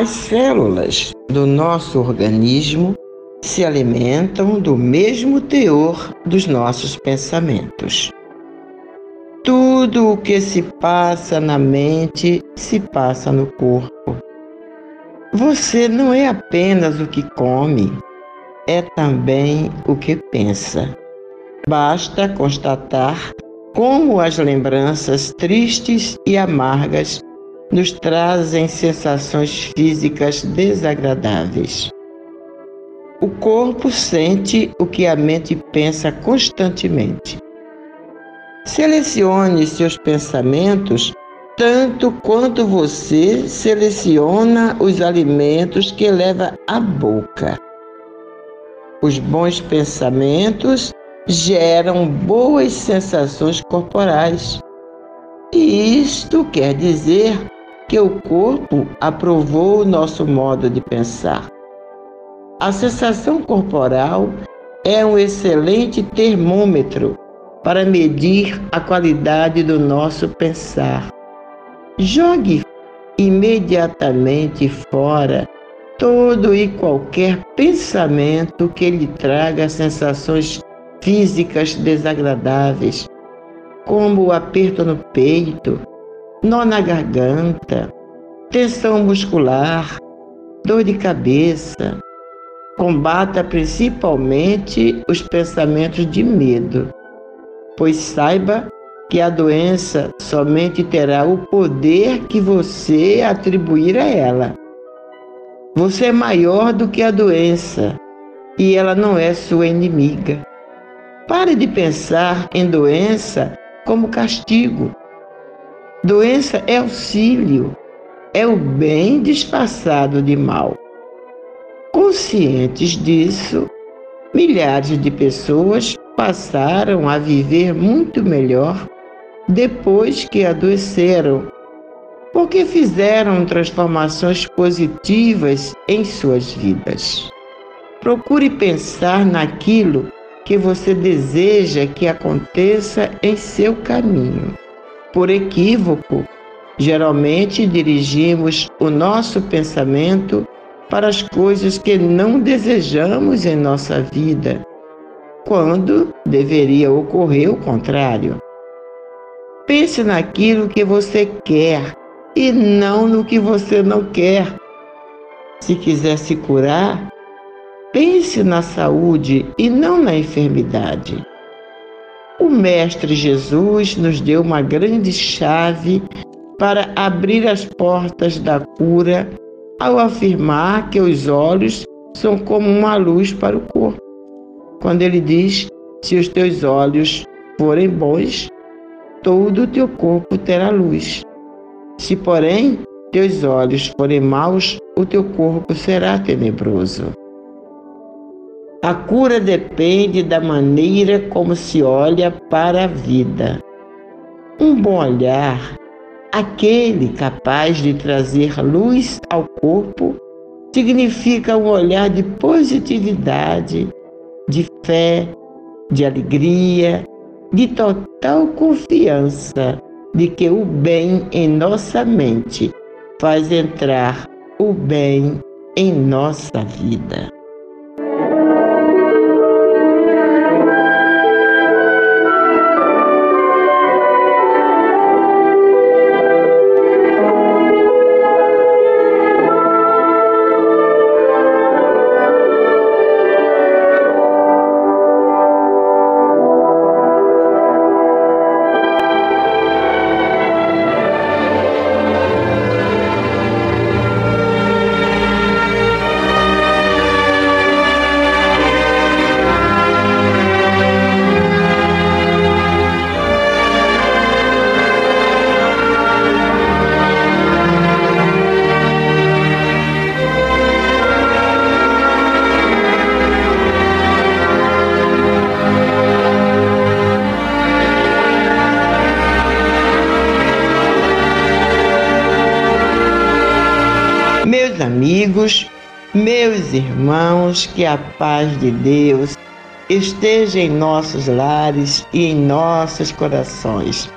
As células do nosso organismo se alimentam do mesmo teor dos nossos pensamentos. Tudo o que se passa na mente se passa no corpo. Você não é apenas o que come, é também o que pensa. Basta constatar como as lembranças tristes e amargas nos trazem sensações físicas desagradáveis. O corpo sente o que a mente pensa constantemente. Selecione seus pensamentos tanto quanto você seleciona os alimentos que leva à boca. Os bons pensamentos geram boas sensações corporais. E isto quer dizer que o corpo aprovou o nosso modo de pensar. A sensação corporal é um excelente termômetro para medir a qualidade do nosso pensar. Jogue imediatamente fora todo e qualquer pensamento que lhe traga sensações físicas desagradáveis, como o aperto no peito, nó na garganta, tensão muscular, dor de cabeça. Combata principalmente os pensamentos de medo, pois saiba que a doença somente terá o poder que você atribuir a ela. Você é maior do que a doença e ela não é sua inimiga. Pare de pensar em doença como castigo. Doença é auxílio, é o bem disfarçado de mal. Conscientes disso, milhares de pessoas passaram a viver muito melhor depois que adoeceram, porque fizeram transformações positivas em suas vidas. Procure pensar naquilo que você deseja que aconteça em seu caminho. Por equívoco, geralmente dirigimos o nosso pensamento para as coisas que não desejamos em nossa vida, quando deveria ocorrer o contrário. Pense naquilo que você quer e não no que você não quer. Se quiser se curar, pense na saúde e não na enfermidade. O Mestre Jesus nos deu uma grande chave para abrir as portas da cura ao afirmar que os olhos são como uma luz para o corpo. Quando ele diz: Se os teus olhos forem bons, todo o teu corpo terá luz. Se, porém, teus olhos forem maus, o teu corpo será tenebroso. A cura depende da maneira como se olha para a vida. Um bom olhar, aquele capaz de trazer luz ao corpo, significa um olhar de positividade, de fé, de alegria, de total confiança de que o bem em nossa mente faz entrar o bem em nossa vida. Meus irmãos, que a paz de Deus esteja em nossos lares e em nossos corações.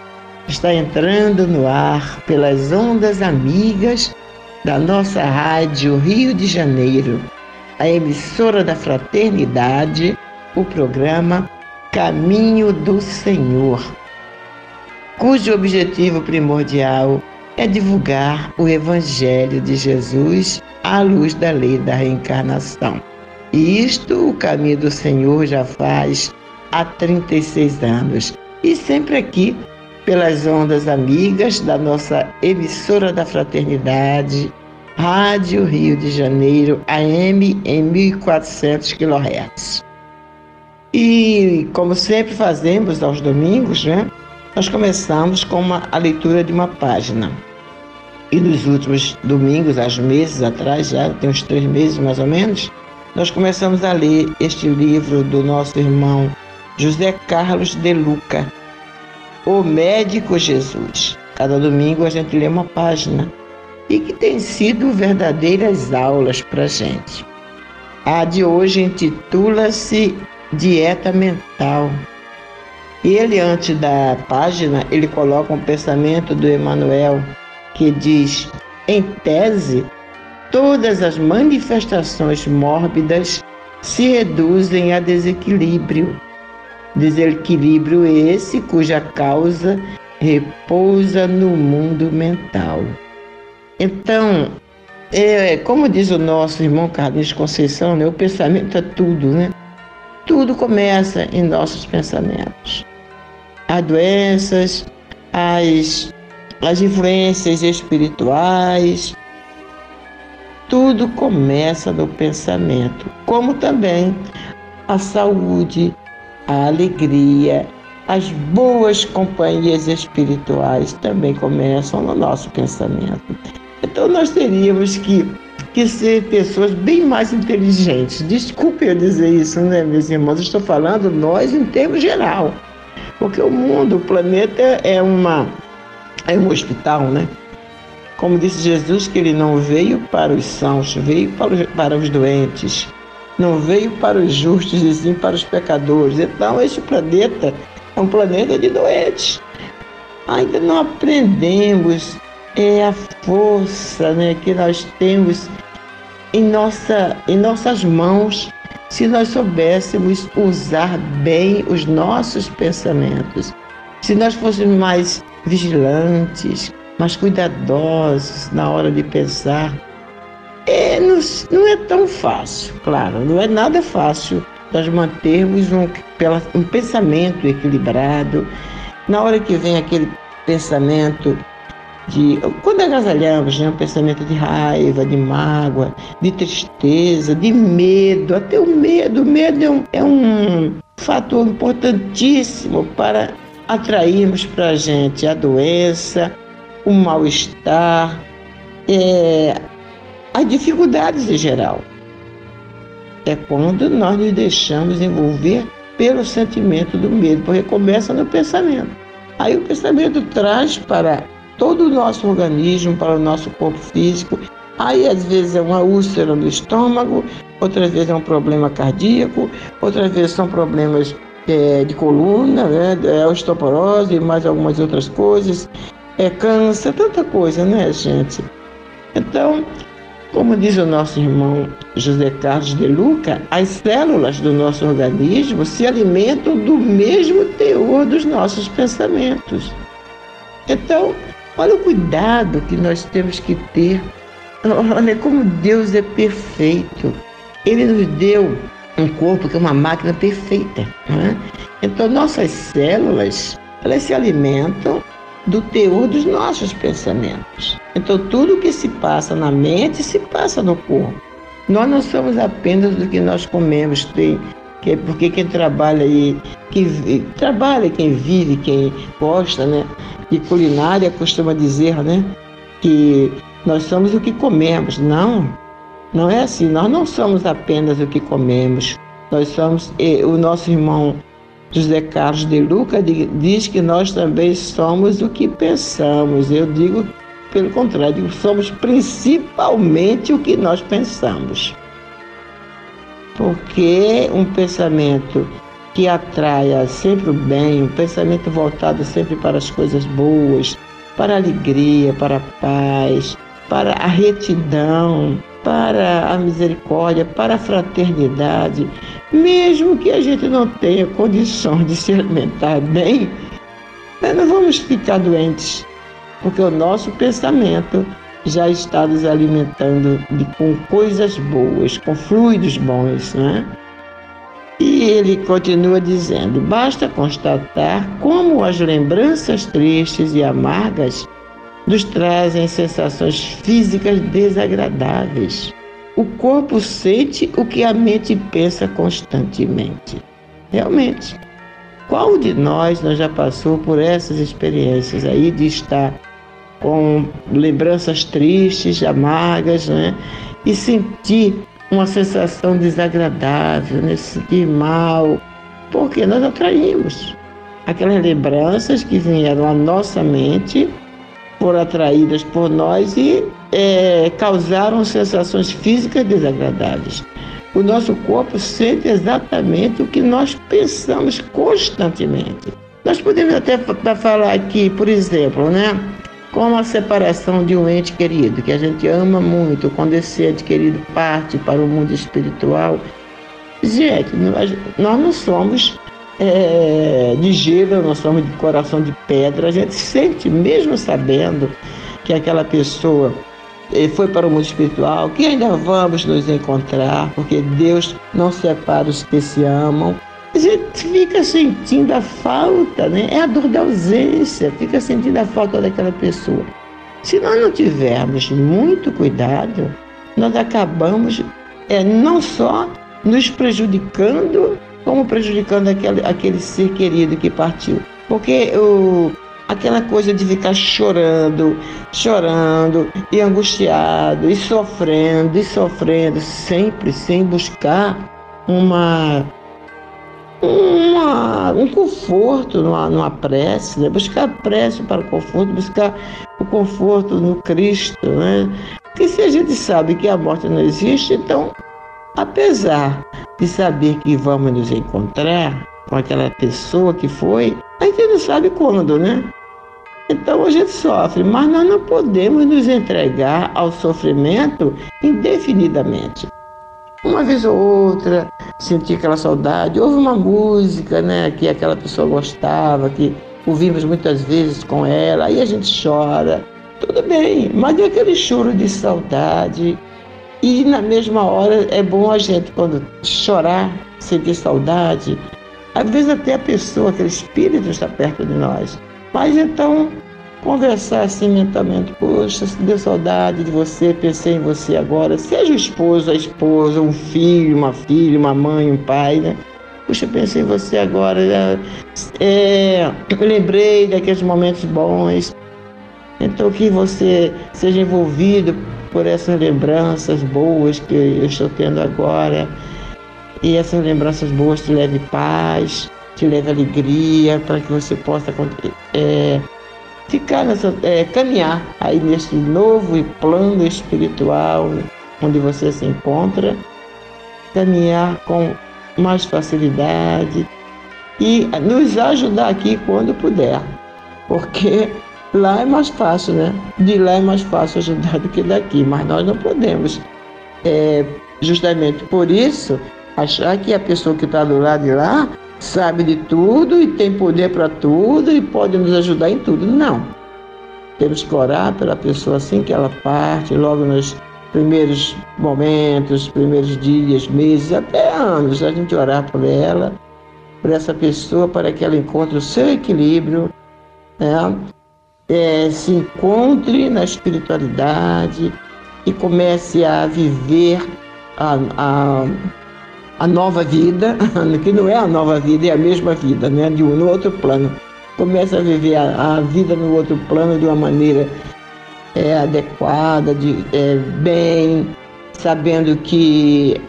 Está entrando no ar pelas ondas amigas da nossa rádio Rio de Janeiro, a emissora da Fraternidade, o programa Caminho do Senhor, cujo objetivo primordial é divulgar o Evangelho de Jesus à luz da lei da reencarnação. E isto o caminho do Senhor já faz há 36 anos. E sempre aqui, pelas ondas amigas da nossa emissora da fraternidade, Rádio Rio de Janeiro, AM em 1400 kHz. E como sempre fazemos aos domingos, né? Nós começamos com uma, a leitura de uma página. E nos últimos domingos, há meses atrás, já tem uns três meses mais ou menos, nós começamos a ler este livro do nosso irmão José Carlos de Luca, O Médico Jesus. Cada domingo a gente lê uma página e que tem sido verdadeiras aulas para a gente. A de hoje intitula-se Dieta Mental ele, antes da página, ele coloca um pensamento do Emmanuel que diz, em tese, todas as manifestações mórbidas se reduzem a desequilíbrio. Desequilíbrio esse cuja causa repousa no mundo mental. Então, é, como diz o nosso irmão Carlinhos Conceição, né, o pensamento é tudo, né? Tudo começa em nossos pensamentos as doenças, as, as influências espirituais. Tudo começa no pensamento, como também a saúde, a alegria, as boas companhias espirituais também começam no nosso pensamento. Então nós teríamos que, que ser pessoas bem mais inteligentes. Desculpe eu dizer isso, né, meus irmãos? estou falando nós em termos geral. Porque o mundo, o planeta é uma é um hospital, né? Como disse Jesus que ele não veio para os sãos, veio para os, para os doentes. Não veio para os justos e sim para os pecadores. Então este planeta é um planeta de doentes. Ainda não aprendemos é a força né, que nós temos em, nossa, em nossas mãos se nós soubéssemos usar bem os nossos pensamentos, se nós fôssemos mais vigilantes, mais cuidadosos na hora de pensar. É, não, não é tão fácil, claro, não é nada fácil nós mantermos um, um pensamento equilibrado. Na hora que vem aquele pensamento de quando agasalhamos né, um pensamento de raiva, de mágoa, de tristeza, de medo, até o medo, o medo é um, é um fator importantíssimo para atrairmos para a gente a doença, o mal-estar, é, as dificuldades em geral. É quando nós nos deixamos envolver pelo sentimento do medo, porque começa no pensamento. Aí o pensamento traz para todo o nosso organismo, para o nosso corpo físico, Aí às vezes é uma úlcera no estômago, outras vezes é um problema cardíaco, outras vezes são problemas é, de coluna, né, é osteoporose e mais algumas outras coisas, é câncer, tanta coisa, né, gente? Então, como diz o nosso irmão José Carlos de Luca, as células do nosso organismo se alimentam do mesmo teor dos nossos pensamentos. Então, olha o cuidado que nós temos que ter. Olha como Deus é perfeito. Ele nos deu um corpo que é uma máquina perfeita. É? Então, nossas células, elas se alimentam do teor dos nossos pensamentos. Então, tudo que se passa na mente se passa no corpo. Nós não somos apenas do que nós comemos, tem, que, porque quem trabalha aí, que trabalha, quem vive, quem gosta, né, de culinária costuma dizer, né, que nós somos o que comemos. Não, não é assim. Nós não somos apenas o que comemos. Nós somos o nosso irmão José Carlos de Luca diz que nós também somos o que pensamos. Eu digo pelo contrário, somos principalmente o que nós pensamos. Porque um pensamento que atraia sempre o bem, um pensamento voltado sempre para as coisas boas, para a alegria, para a paz, para a retidão, para a misericórdia, para a fraternidade, mesmo que a gente não tenha condições de se alimentar bem, nós não vamos ficar doentes, porque o nosso pensamento já está nos alimentando de, com coisas boas, com fluidos bons, né? E ele continua dizendo: basta constatar como as lembranças tristes e amargas nos trazem sensações físicas desagradáveis. O corpo sente o que a mente pensa constantemente. Realmente, qual de nós não já passou por essas experiências aí de estar com lembranças tristes, amargas, né? E sentir uma sensação desagradável, né? Se sentir mal, porque nós atraímos aquelas lembranças que vieram à nossa mente foram atraídas por nós e é, causaram sensações físicas desagradáveis. O nosso corpo sente exatamente o que nós pensamos constantemente. Nós podemos até falar aqui, por exemplo, né? Como a separação de um ente querido, que a gente ama muito, quando esse ente querido parte para o mundo espiritual. Gente, nós, nós não somos é, de gelo, nós somos de coração de pedra. A gente sente, mesmo sabendo que aquela pessoa eh, foi para o mundo espiritual, que ainda vamos nos encontrar, porque Deus não separa os que se amam. A gente fica sentindo a falta, né? É a dor da ausência, fica sentindo a falta daquela pessoa. Se nós não tivermos muito cuidado, nós acabamos é, não só nos prejudicando como prejudicando aquele, aquele ser querido que partiu. Porque o, aquela coisa de ficar chorando, chorando, e angustiado, e sofrendo, e sofrendo, sempre sem buscar uma, uma um conforto numa, numa prece, né? buscar prece para o conforto, buscar o conforto no Cristo. Né? Porque se a gente sabe que a morte não existe, então Apesar de saber que vamos nos encontrar com aquela pessoa que foi, a gente não sabe quando, né? Então a gente sofre, mas nós não podemos nos entregar ao sofrimento indefinidamente. Uma vez ou outra, sentir aquela saudade, houve uma música né, que aquela pessoa gostava, que ouvimos muitas vezes com ela, aí a gente chora. Tudo bem, mas é aquele choro de saudade e na mesma hora é bom a gente, quando chorar, sentir saudade, às vezes até a pessoa, aquele espírito está perto de nós. Mas então, conversar assim mentalmente, poxa, deu saudade de você, pensei em você agora, seja o esposo, a esposa, um filho, uma filha, uma mãe, um pai, né? Puxa, pensei em você agora, é, é lembrei daqueles momentos bons. Então que você seja envolvido por essas lembranças boas que eu estou tendo agora. E essas lembranças boas te leve paz, te leve alegria, para que você possa é, ficar nessa, é, caminhar aí nesse novo plano espiritual onde você se encontra, caminhar com mais facilidade e nos ajudar aqui quando puder, porque lá é mais fácil, né? De lá é mais fácil ajudar do que daqui, mas nós não podemos, é, justamente por isso, achar que a pessoa que está do lado de lá sabe de tudo e tem poder para tudo e pode nos ajudar em tudo. Não. Temos que orar pela pessoa assim que ela parte, logo nos primeiros momentos, primeiros dias, meses, até anos, a gente orar por ela, por essa pessoa, para que ela encontre o seu equilíbrio, né? É, se encontre na espiritualidade e comece a viver a, a, a nova vida, que não é a nova vida, é a mesma vida, né? de um, no outro plano. Comece a viver a, a vida no outro plano de uma maneira é, adequada, de, é, bem, sabendo que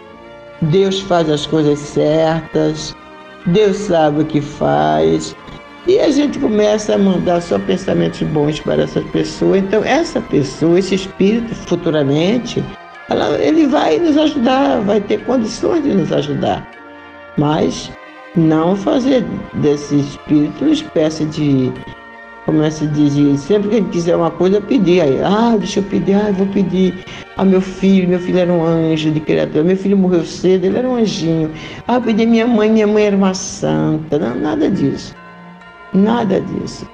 Deus faz as coisas certas, Deus sabe o que faz. E a gente começa a mandar só pensamentos bons para essa pessoa. Então, essa pessoa, esse espírito, futuramente, ela, ele vai nos ajudar, vai ter condições de nos ajudar. Mas não fazer desse espírito uma espécie de como é se diz, sempre que ele quiser uma coisa, pedir. Aí, ah, deixa eu pedir, ah, eu vou pedir a meu filho, meu filho era um anjo de criatura, meu filho morreu cedo, ele era um anjinho. Ah, eu pedi a minha mãe, minha mãe era uma santa. Não, nada disso. Nada disso.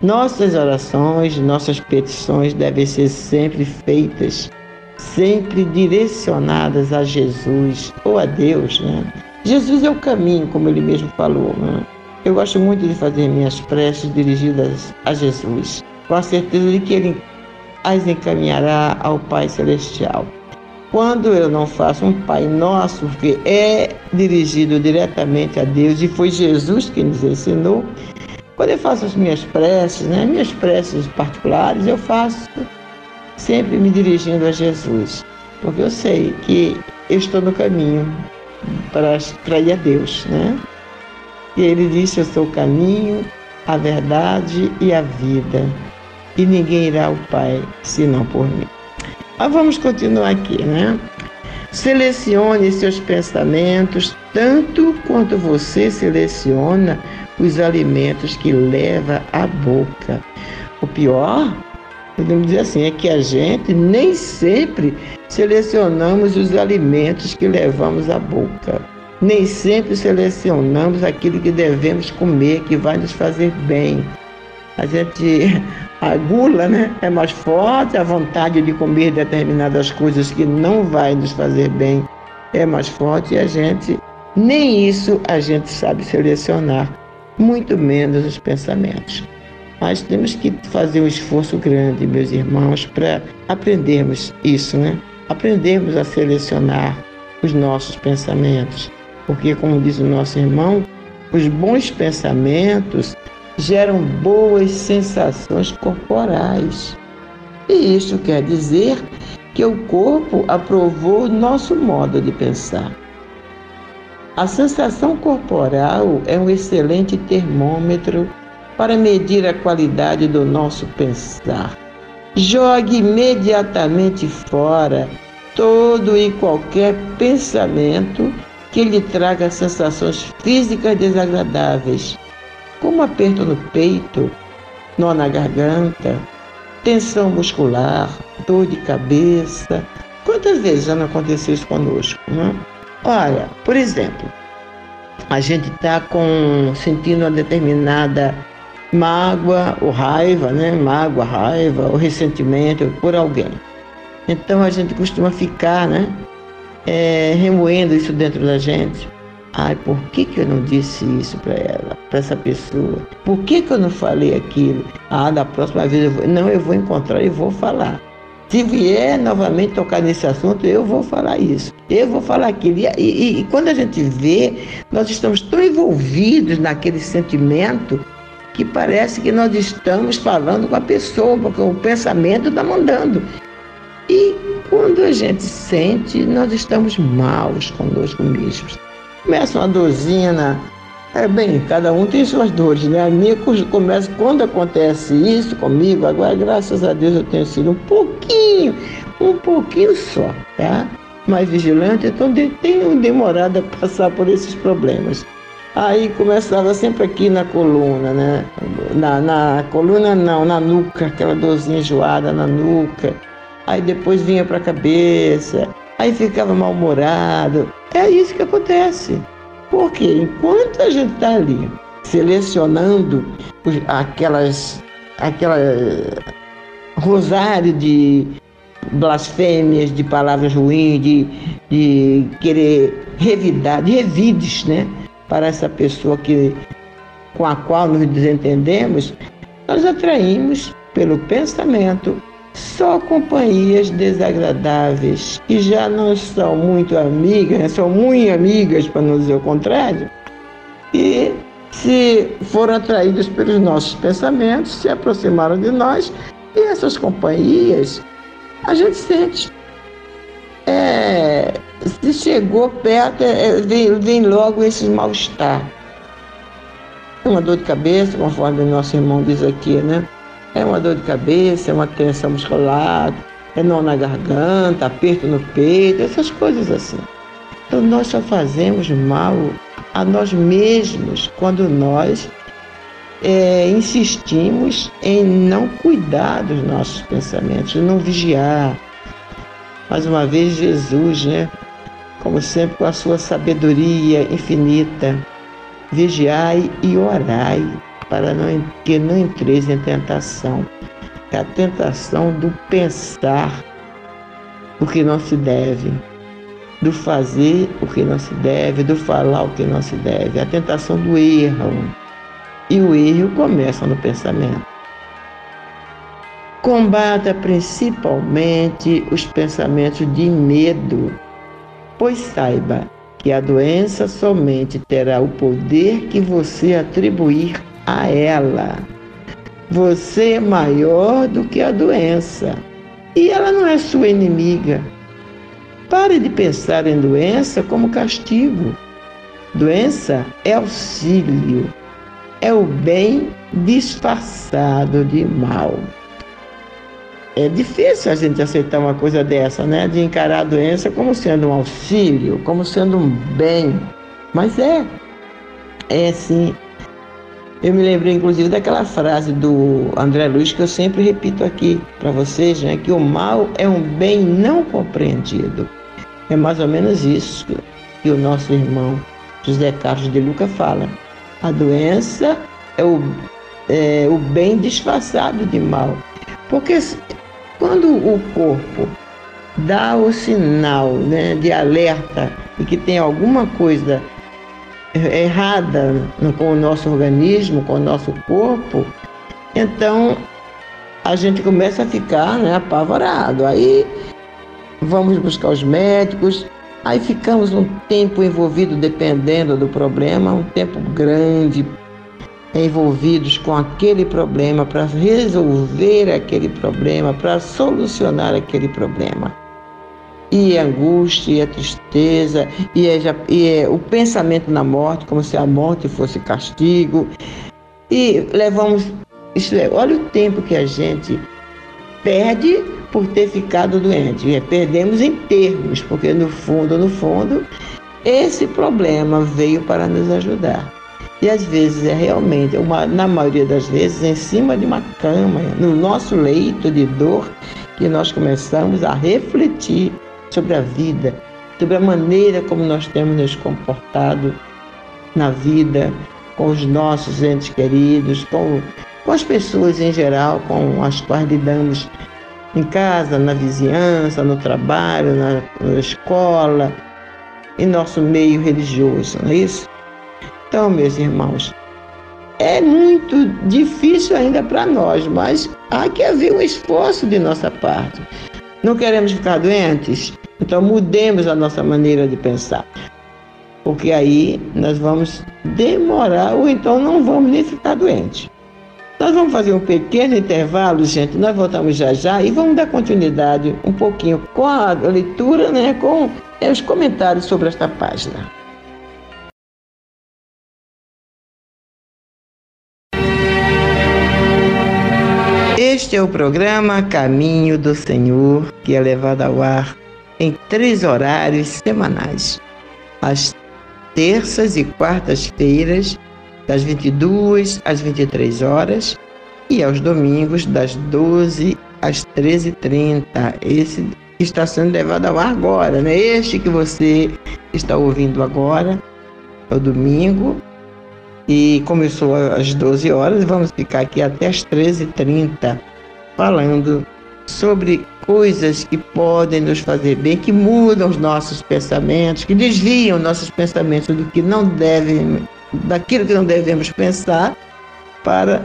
Nossas orações, nossas petições devem ser sempre feitas, sempre direcionadas a Jesus ou a Deus, né? Jesus é o caminho, como ele mesmo falou, né? Eu gosto muito de fazer minhas preces dirigidas a Jesus, com a certeza de que Ele as encaminhará ao Pai Celestial. Quando eu não faço um Pai Nosso, que é dirigido diretamente a Deus, e foi Jesus que nos ensinou, quando eu faço as minhas preces, né, minhas preces particulares, eu faço sempre me dirigindo a Jesus, porque eu sei que eu estou no caminho para, ir a Deus, né? E ele disse: Eu sou o caminho, a verdade e a vida, e ninguém irá ao Pai senão por mim. Mas vamos continuar aqui, né? Selecione seus pensamentos tanto quanto você seleciona os alimentos que leva à boca. O pior, podemos dizer assim, é que a gente nem sempre selecionamos os alimentos que levamos à boca. Nem sempre selecionamos aquilo que devemos comer, que vai nos fazer bem. A gente, a gula, né, é mais forte, a vontade de comer determinadas coisas que não vai nos fazer bem é mais forte e a gente, nem isso a gente sabe selecionar, muito menos os pensamentos. Mas temos que fazer um esforço grande, meus irmãos, para aprendermos isso, né? Aprendermos a selecionar os nossos pensamentos porque, como diz o nosso irmão, os bons pensamentos geram boas sensações corporais. E isso quer dizer que o corpo aprovou o nosso modo de pensar. A sensação corporal é um excelente termômetro para medir a qualidade do nosso pensar. Jogue imediatamente fora todo e qualquer pensamento que lhe traga sensações físicas desagradáveis, como aperto no peito, nó na garganta, tensão muscular, dor de cabeça. Quantas vezes já não aconteceu isso conosco? Né? Olha, por exemplo, a gente está com sentindo uma determinada mágoa ou raiva, né? Mágoa, raiva ou ressentimento por alguém. Então a gente costuma ficar, né? é, remoendo isso dentro da gente. Ai, por que, que eu não disse isso para ela, para essa pessoa? Por que, que eu não falei aquilo? Ah, da próxima vez eu vou. Não, eu vou encontrar e vou falar. Se vier novamente tocar nesse assunto, eu vou falar isso. Eu vou falar aquilo. E, e, e quando a gente vê, nós estamos tão envolvidos naquele sentimento que parece que nós estamos falando com a pessoa, porque o pensamento está mandando. E quando a gente sente, nós estamos maus conosco mesmos. Começa uma dorzinha na, É bem, cada um tem suas dores, né? A minha começa quando acontece isso comigo, agora graças a Deus eu tenho sido um pouquinho, um pouquinho só, tá? Mais vigilante, então tenho demorado a passar por esses problemas. Aí começava sempre aqui na coluna, né? Na, na coluna não, na nuca, aquela dorzinha enjoada na nuca. Aí depois vinha para a cabeça, aí ficava mal-humorado. É isso que acontece. Porque enquanto a gente está ali selecionando aquelas, aquela rosário de blasfêmias, de palavras ruins, de, de querer revidar, de revides, né? Para essa pessoa que, com a qual nos desentendemos, nós atraímos pelo pensamento só companhias desagradáveis, que já não são muito amigas, são muito amigas, para não dizer o contrário, e se foram atraídas pelos nossos pensamentos, se aproximaram de nós, e essas companhias a gente sente. É, se chegou perto, é, vem, vem logo esse mal-estar. Uma dor de cabeça, conforme o nosso irmão diz aqui, né? É uma dor de cabeça, é uma tensão muscular, é nó na garganta, aperto no peito, essas coisas assim. Então nós só fazemos mal a nós mesmos quando nós é, insistimos em não cuidar dos nossos pensamentos, não vigiar. Mais uma vez, Jesus, né? Como sempre, com a sua sabedoria infinita, vigiai e orai para não, que não entreis em tentação. É a tentação do pensar o que não se deve, do fazer o que não se deve, do falar o que não se deve, a tentação do erro. E o erro começa no pensamento. Combata principalmente os pensamentos de medo, pois saiba que a doença somente terá o poder que você atribuir a ela. Você é maior do que a doença e ela não é sua inimiga. Pare de pensar em doença como castigo. Doença é auxílio, é o bem disfarçado de mal. É difícil a gente aceitar uma coisa dessa, né? De encarar a doença como sendo um auxílio, como sendo um bem. Mas é. É sim. Eu me lembrei, inclusive, daquela frase do André Luiz que eu sempre repito aqui para vocês, né? Que o mal é um bem não compreendido. É mais ou menos isso que o nosso irmão José Carlos de Luca fala. A doença é o, é o bem disfarçado de mal. Porque quando o corpo dá o sinal né, de alerta e que tem alguma coisa errada com o nosso organismo, com o nosso corpo, então a gente começa a ficar né, apavorado. Aí vamos buscar os médicos, aí ficamos um tempo envolvido, dependendo do problema, um tempo grande envolvidos com aquele problema, para resolver aquele problema, para solucionar aquele problema e é angústia, e é tristeza, e é, já, e é o pensamento na morte, como se a morte fosse castigo. E levamos, isso é, olha o tempo que a gente perde por ter ficado doente. É, perdemos em termos, porque no fundo, no fundo, esse problema veio para nos ajudar. E às vezes é realmente, uma, na maioria das vezes, em cima de uma cama, no nosso leito de dor, que nós começamos a refletir sobre a vida, sobre a maneira como nós temos nos comportado na vida, com os nossos entes queridos, com, com as pessoas em geral com as quais lidamos em casa, na vizinhança, no trabalho, na, na escola, em nosso meio religioso, não é isso? Então, meus irmãos, é muito difícil ainda para nós, mas há que haver um esforço de nossa parte. Não queremos ficar doentes? Então mudemos a nossa maneira de pensar. Porque aí nós vamos demorar ou então não vamos nem ficar doentes. Nós vamos fazer um pequeno intervalo, gente. Nós voltamos já já e vamos dar continuidade um pouquinho com a leitura, né, com é, os comentários sobre esta página. Este é o programa Caminho do Senhor, que é levado ao ar em três horários semanais. Às terças e quartas-feiras, das 22 às 23 horas, e aos domingos, das 12 às 13h30. Esse está sendo levado ao ar agora, né? Este que você está ouvindo agora é o domingo e começou às 12 horas. Vamos ficar aqui até às 13h30 falando sobre coisas que podem nos fazer bem, que mudam os nossos pensamentos, que desviam nossos pensamentos do que não devem, daquilo que não devemos pensar, para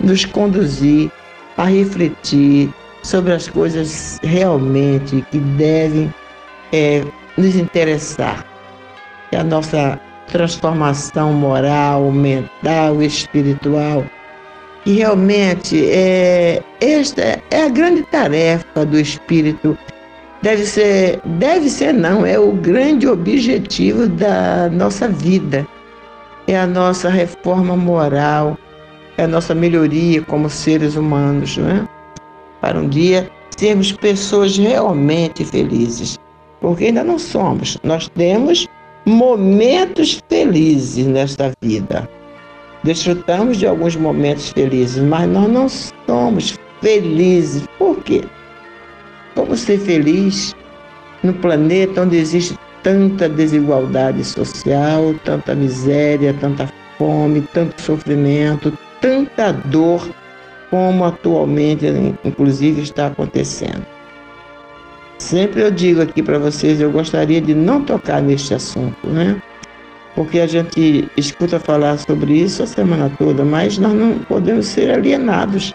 nos conduzir a refletir sobre as coisas realmente que devem é, nos interessar. Que a nossa transformação moral, mental, espiritual. E realmente é, esta é a grande tarefa do espírito. Deve ser, deve ser não, é o grande objetivo da nossa vida. É a nossa reforma moral, é a nossa melhoria como seres humanos, não é? Para um dia sermos pessoas realmente felizes. Porque ainda não somos. Nós temos momentos felizes nesta vida. Desfrutamos de alguns momentos felizes, mas nós não somos felizes. Por quê? Como ser feliz no planeta onde existe tanta desigualdade social, tanta miséria, tanta fome, tanto sofrimento, tanta dor como atualmente, inclusive, está acontecendo. Sempre eu digo aqui para vocês, eu gostaria de não tocar neste assunto, né? Porque a gente escuta falar sobre isso a semana toda, mas nós não podemos ser alienados.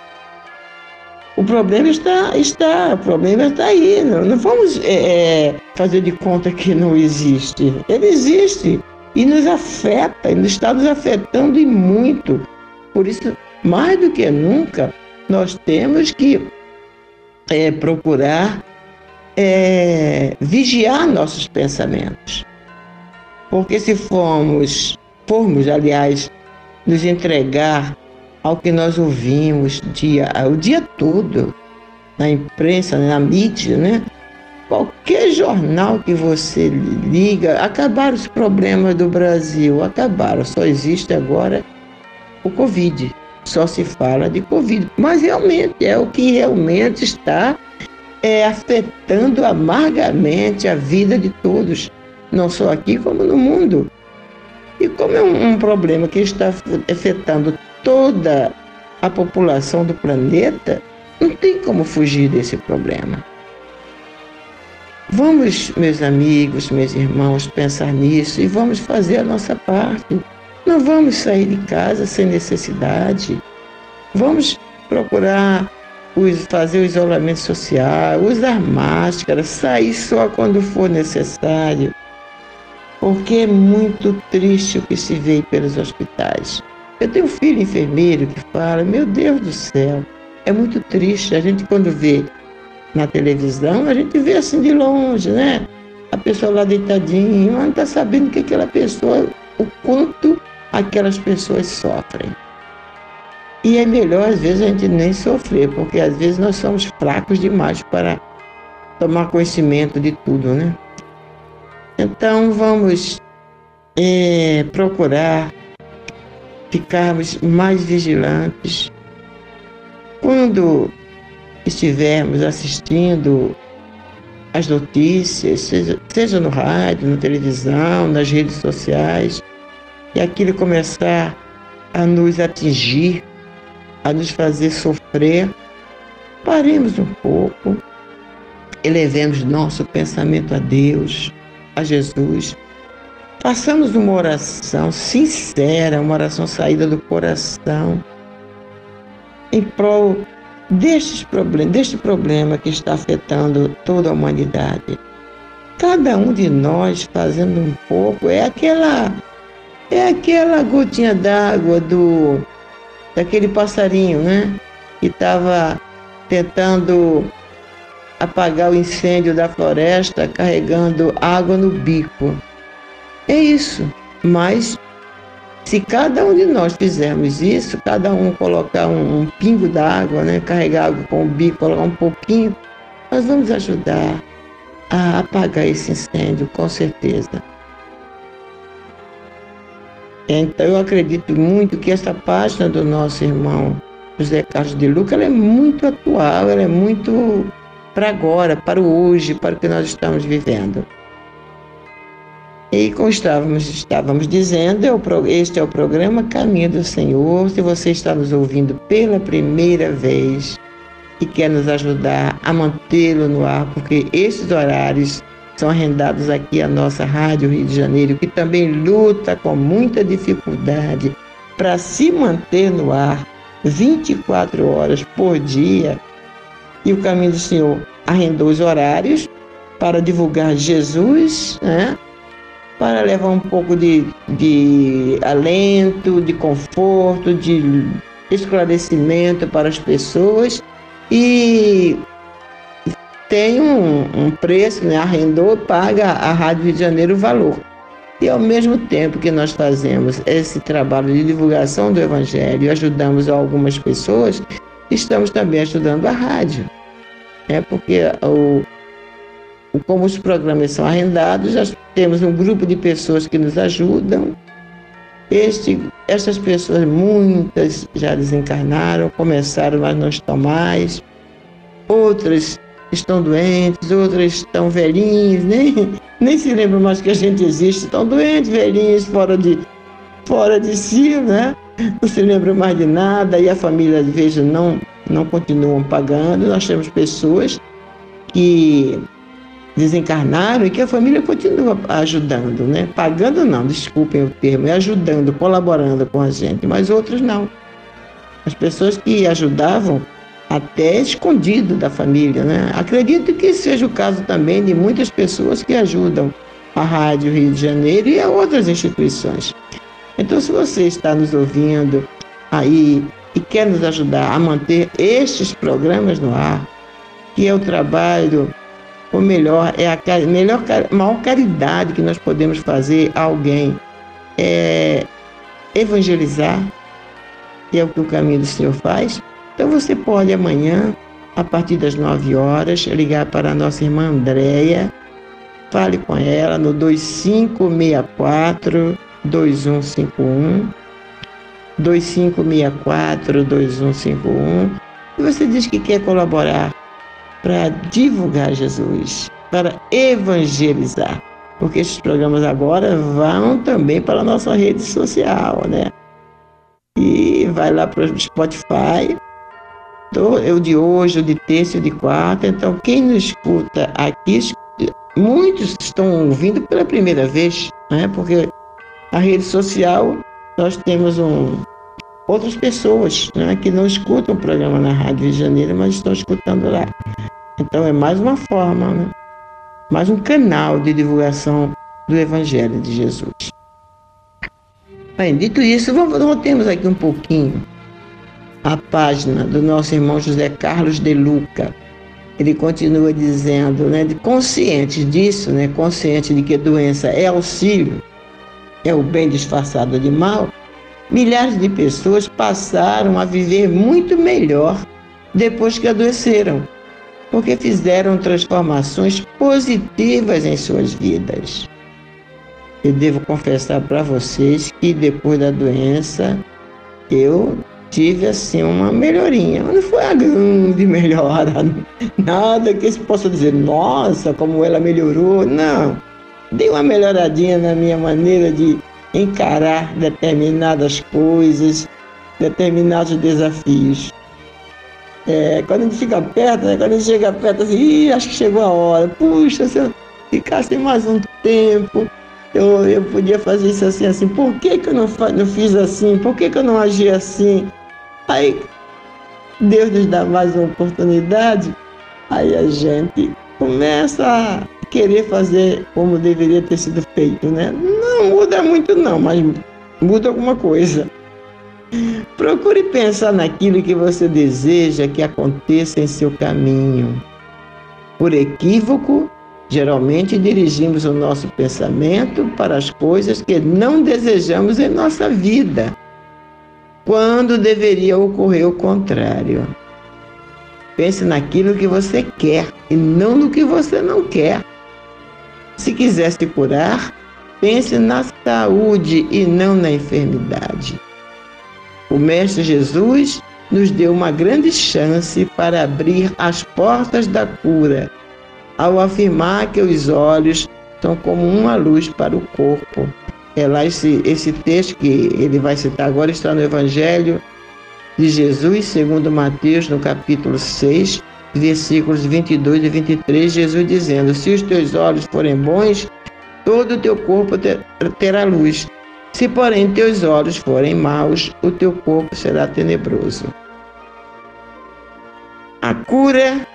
O problema está, está, o problema está aí. Não, não vamos é, é fazer de conta que não existe. Ele existe e nos afeta, e está nos afetando e muito. Por isso, mais do que nunca, nós temos que é, procurar é, vigiar nossos pensamentos. Porque se formos, formos, aliás, nos entregar ao que nós ouvimos dia, o dia todo, na imprensa, na mídia, né? Qualquer jornal que você liga, acabaram os problemas do Brasil, acabaram. Só existe agora o Covid. Só se fala de Covid. Mas realmente é o que realmente está é, afetando amargamente a vida de todos, não só aqui como no mundo. E como é um, um problema que está afetando toda a população do planeta, não tem como fugir desse problema. Vamos, meus amigos, meus irmãos, pensar nisso e vamos fazer a nossa parte. Não vamos sair de casa sem necessidade. Vamos procurar fazer o isolamento social, usar máscara, sair só quando for necessário. Porque é muito triste o que se vê pelos hospitais. Eu tenho um filho enfermeiro que fala, meu Deus do céu, é muito triste. A gente quando vê na televisão, a gente vê assim de longe, né? A pessoa lá deitadinha, não está sabendo que aquela pessoa, o quanto aquelas pessoas sofrem. E é melhor, às vezes, a gente nem sofrer, porque às vezes nós somos fracos demais para tomar conhecimento de tudo, né? Então vamos é, procurar ficarmos mais vigilantes. Quando estivermos assistindo as notícias, seja, seja no rádio, na televisão, nas redes sociais, e aquilo começar a nos atingir, a nos fazer sofrer, paremos um pouco, elevemos nosso pensamento a Deus, a Jesus, façamos uma oração sincera, uma oração saída do coração, em prol destes problem deste problema que está afetando toda a humanidade. Cada um de nós fazendo um pouco é aquela é aquela gotinha d'água do daquele passarinho, né? Que estava tentando apagar o incêndio da floresta carregando água no bico. É isso, mas Se cada um de nós fizermos isso, cada um colocar um, um pingo d'água, né, carregar água com o bico, colocar um pouquinho, nós vamos ajudar a apagar esse incêndio, com certeza. Então eu acredito muito que essa página do nosso irmão José Carlos de Luca ela é muito atual, ela é muito para agora, para o hoje, para o que nós estamos vivendo. E como estávamos, estávamos dizendo, é este é o programa Caminho do Senhor. Se você está nos ouvindo pela primeira vez e quer nos ajudar a mantê-lo no ar, porque esses horários são arrendados aqui à nossa Rádio Rio de Janeiro, que também luta com muita dificuldade para se manter no ar 24 horas por dia. E o Caminho do Senhor arrendou os horários para divulgar Jesus, né? para levar um pouco de, de alento, de conforto, de esclarecimento para as pessoas e tem um, um preço, né? arrendou, paga a Rádio Rio de Janeiro o valor. E ao mesmo tempo que nós fazemos esse trabalho de divulgação do Evangelho e ajudamos algumas pessoas, estamos também ajudando a rádio. É porque o, como os programas são arrendados, já temos um grupo de pessoas que nos ajudam. Este, essas pessoas, muitas já desencarnaram, começaram, mas não estão mais. Outras estão doentes, outras estão velhinhos, nem, nem se lembram mais que a gente existe, estão doentes, velhinhos, fora de, fora de si, né? Não se lembram mais de nada, e a família, às vezes, não, não continuam pagando. Nós temos pessoas que desencarnaram e que a família continua ajudando, né? Pagando não, desculpem o termo, é ajudando, colaborando com a gente, mas outros não. As pessoas que ajudavam até escondido da família, né? Acredito que seja o caso também de muitas pessoas que ajudam a Rádio Rio de Janeiro e a outras instituições. Então, se você está nos ouvindo aí e quer nos ajudar a manter estes programas no ar, que é o trabalho o melhor, é a melhor, maior caridade que nós podemos fazer a alguém é evangelizar, que é o que o caminho do Senhor faz. Então você pode amanhã, a partir das 9 horas, ligar para a nossa irmã Andréia, fale com ela no 2564 2151 2564 2151 e você diz que quer colaborar para divulgar Jesus, para evangelizar. Porque esses programas agora vão também para a nossa rede social, né? E vai lá para o Spotify, eu de hoje, o de terça, o de quarta. Então, quem nos escuta aqui, muitos estão ouvindo pela primeira vez, né? Porque a rede social, nós temos um, outras pessoas né, que não escutam o programa na Rádio Rio de Janeiro, mas estão escutando lá. Então é mais uma forma, né? mais um canal de divulgação do Evangelho de Jesus. Bem, dito isso, voltemos aqui um pouquinho a página do nosso irmão José Carlos de Luca. Ele continua dizendo, né, consciente disso, né, consciente de que a doença é auxílio, é o bem disfarçado de mal, milhares de pessoas passaram a viver muito melhor depois que adoeceram porque fizeram transformações positivas em suas vidas. Eu devo confessar para vocês que depois da doença eu tive assim uma melhorinha. Não foi a grande melhora, nada que se possa dizer, nossa, como ela melhorou. Não. Dei uma melhoradinha na minha maneira de encarar determinadas coisas, determinados desafios. É, quando a gente fica perto, né? Quando a gente chega perto, assim, Ih, acho que chegou a hora. Puxa, se eu ficasse mais um tempo, eu, eu podia fazer isso assim, assim. Por que, que eu não, não fiz assim? Por que, que eu não agi assim? Aí Deus nos dá mais uma oportunidade, aí a gente começa querer fazer como deveria ter sido feito, né? Não muda muito não, mas muda alguma coisa. Procure pensar naquilo que você deseja que aconteça em seu caminho. Por equívoco Geralmente dirigimos o nosso pensamento para as coisas que não desejamos em nossa vida, quando deveria ocorrer o contrário. Pense naquilo que você quer e não no que você não quer. Se quiser se curar, pense na saúde e não na enfermidade. O Mestre Jesus nos deu uma grande chance para abrir as portas da cura, ao afirmar que os olhos são como uma luz para o corpo. É lá esse, esse texto que ele vai citar agora, está no Evangelho de Jesus, segundo Mateus, no capítulo 6, versículos 22 e 23, Jesus dizendo: Se os teus olhos forem bons, todo o teu corpo terá luz. Se, porém, teus olhos forem maus, o teu corpo será tenebroso. A cura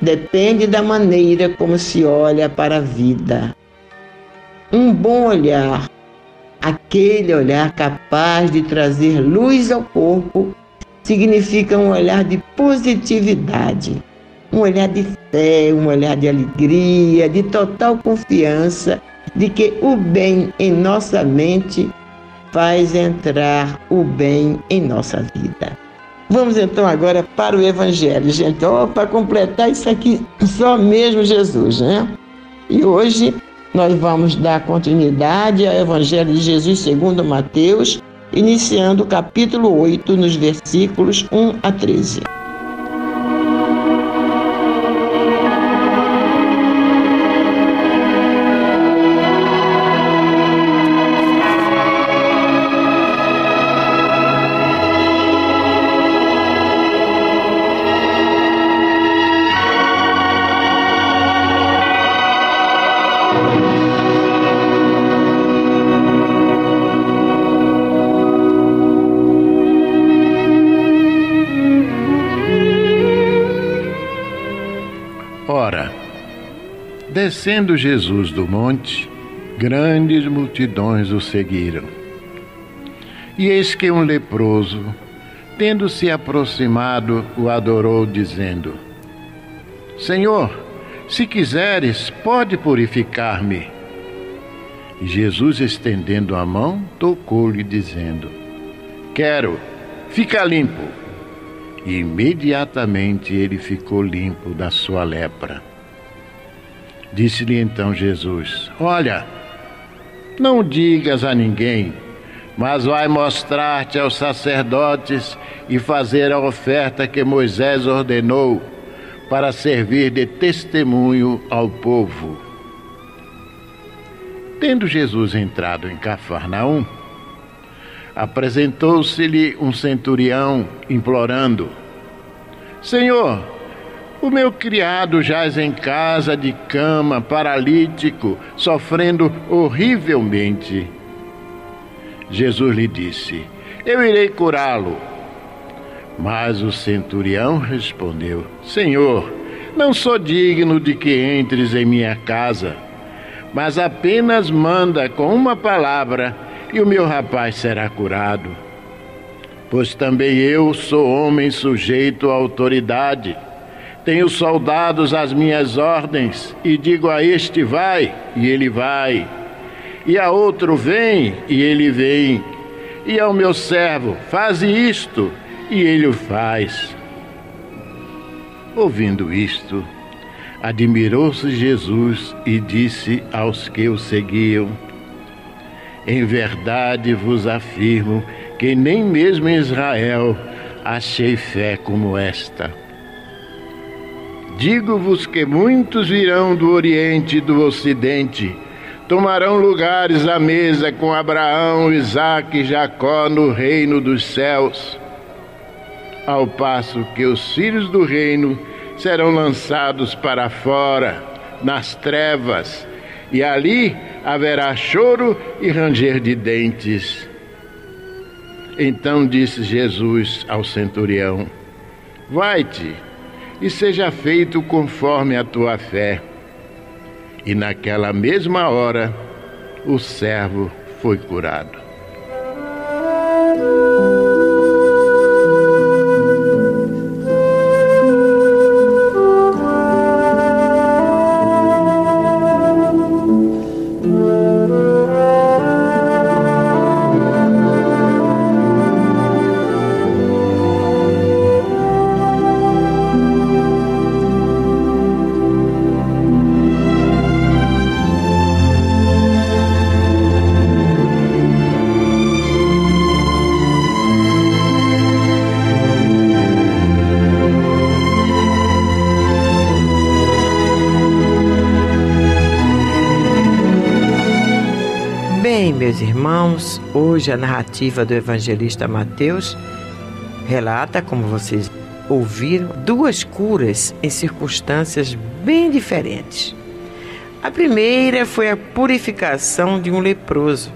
depende da maneira como se olha para a vida. Um bom olhar, aquele olhar capaz de trazer luz ao corpo, significa um olhar de positividade, um olhar de fé, um olhar de alegria, de total confiança de que o bem em nossa mente faz entrar o bem em nossa vida. Vamos então agora para o Evangelho, gente. Oh, para completar isso aqui, só mesmo Jesus, né? E hoje nós vamos dar continuidade ao Evangelho de Jesus segundo Mateus, iniciando o capítulo 8, nos versículos 1 a 13. Descendo Jesus do monte, grandes multidões o seguiram. E eis que um leproso, tendo se aproximado, o adorou, dizendo: Senhor, se quiseres, pode purificar-me. Jesus, estendendo a mão, tocou-lhe, dizendo: Quero, fica limpo. E imediatamente ele ficou limpo da sua lepra. Disse-lhe então Jesus: Olha, não digas a ninguém, mas vai mostrar-te aos sacerdotes e fazer a oferta que Moisés ordenou para servir de testemunho ao povo. Tendo Jesus entrado em Cafarnaum, apresentou-se-lhe um centurião implorando: Senhor, o meu criado jaz em casa de cama, paralítico, sofrendo horrivelmente. Jesus lhe disse: Eu irei curá-lo. Mas o centurião respondeu: Senhor, não sou digno de que entres em minha casa, mas apenas manda com uma palavra e o meu rapaz será curado. Pois também eu sou homem sujeito à autoridade tenho soldados às minhas ordens, e digo a este vai, e ele vai, e a outro vem, e ele vem, e ao meu servo faze isto, e ele o faz. Ouvindo isto, admirou-se Jesus e disse aos que o seguiam: Em verdade vos afirmo que nem mesmo em Israel achei fé como esta. Digo-vos que muitos virão do Oriente e do Ocidente, tomarão lugares à mesa com Abraão, Isaque e Jacó no reino dos céus, ao passo que os filhos do reino serão lançados para fora, nas trevas, e ali haverá choro e ranger de dentes. Então disse Jesus ao centurião: Vai-te e seja feito conforme a tua fé. E naquela mesma hora o servo foi curado. Hoje a narrativa do evangelista Mateus relata, como vocês ouviram, duas curas em circunstâncias bem diferentes. A primeira foi a purificação de um leproso,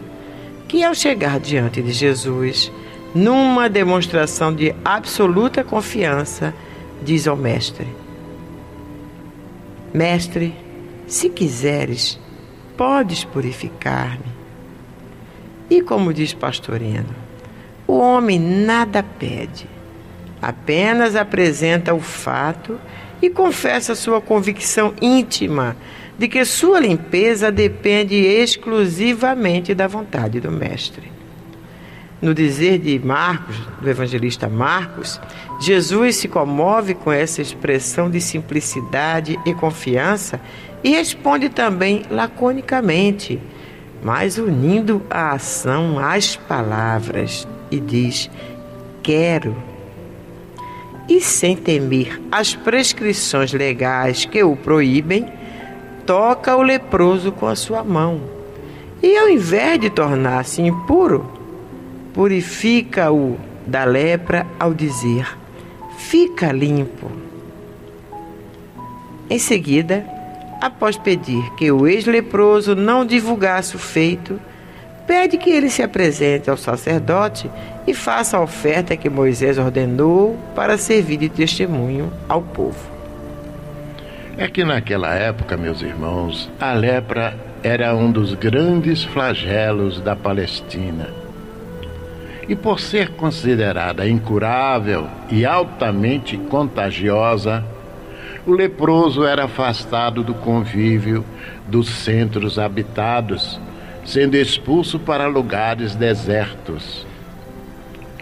que ao chegar diante de Jesus, numa demonstração de absoluta confiança, diz ao Mestre: Mestre, se quiseres, podes purificar-me. E como diz Pastorino, o homem nada pede, apenas apresenta o fato e confessa sua convicção íntima de que sua limpeza depende exclusivamente da vontade do Mestre. No dizer de Marcos, do evangelista Marcos, Jesus se comove com essa expressão de simplicidade e confiança e responde também laconicamente mas unindo a ação às palavras, e diz: Quero. E sem temer as prescrições legais que o proíbem, toca o leproso com a sua mão. E ao invés de tornar-se impuro, purifica-o da lepra ao dizer: Fica limpo. Em seguida, após pedir que o ex-leproso não divulgasse o feito, pede que ele se apresente ao sacerdote e faça a oferta que Moisés ordenou para servir de testemunho ao povo. É que naquela época, meus irmãos, a lepra era um dos grandes flagelos da Palestina. E por ser considerada incurável e altamente contagiosa, o leproso era afastado do convívio dos centros habitados, sendo expulso para lugares desertos.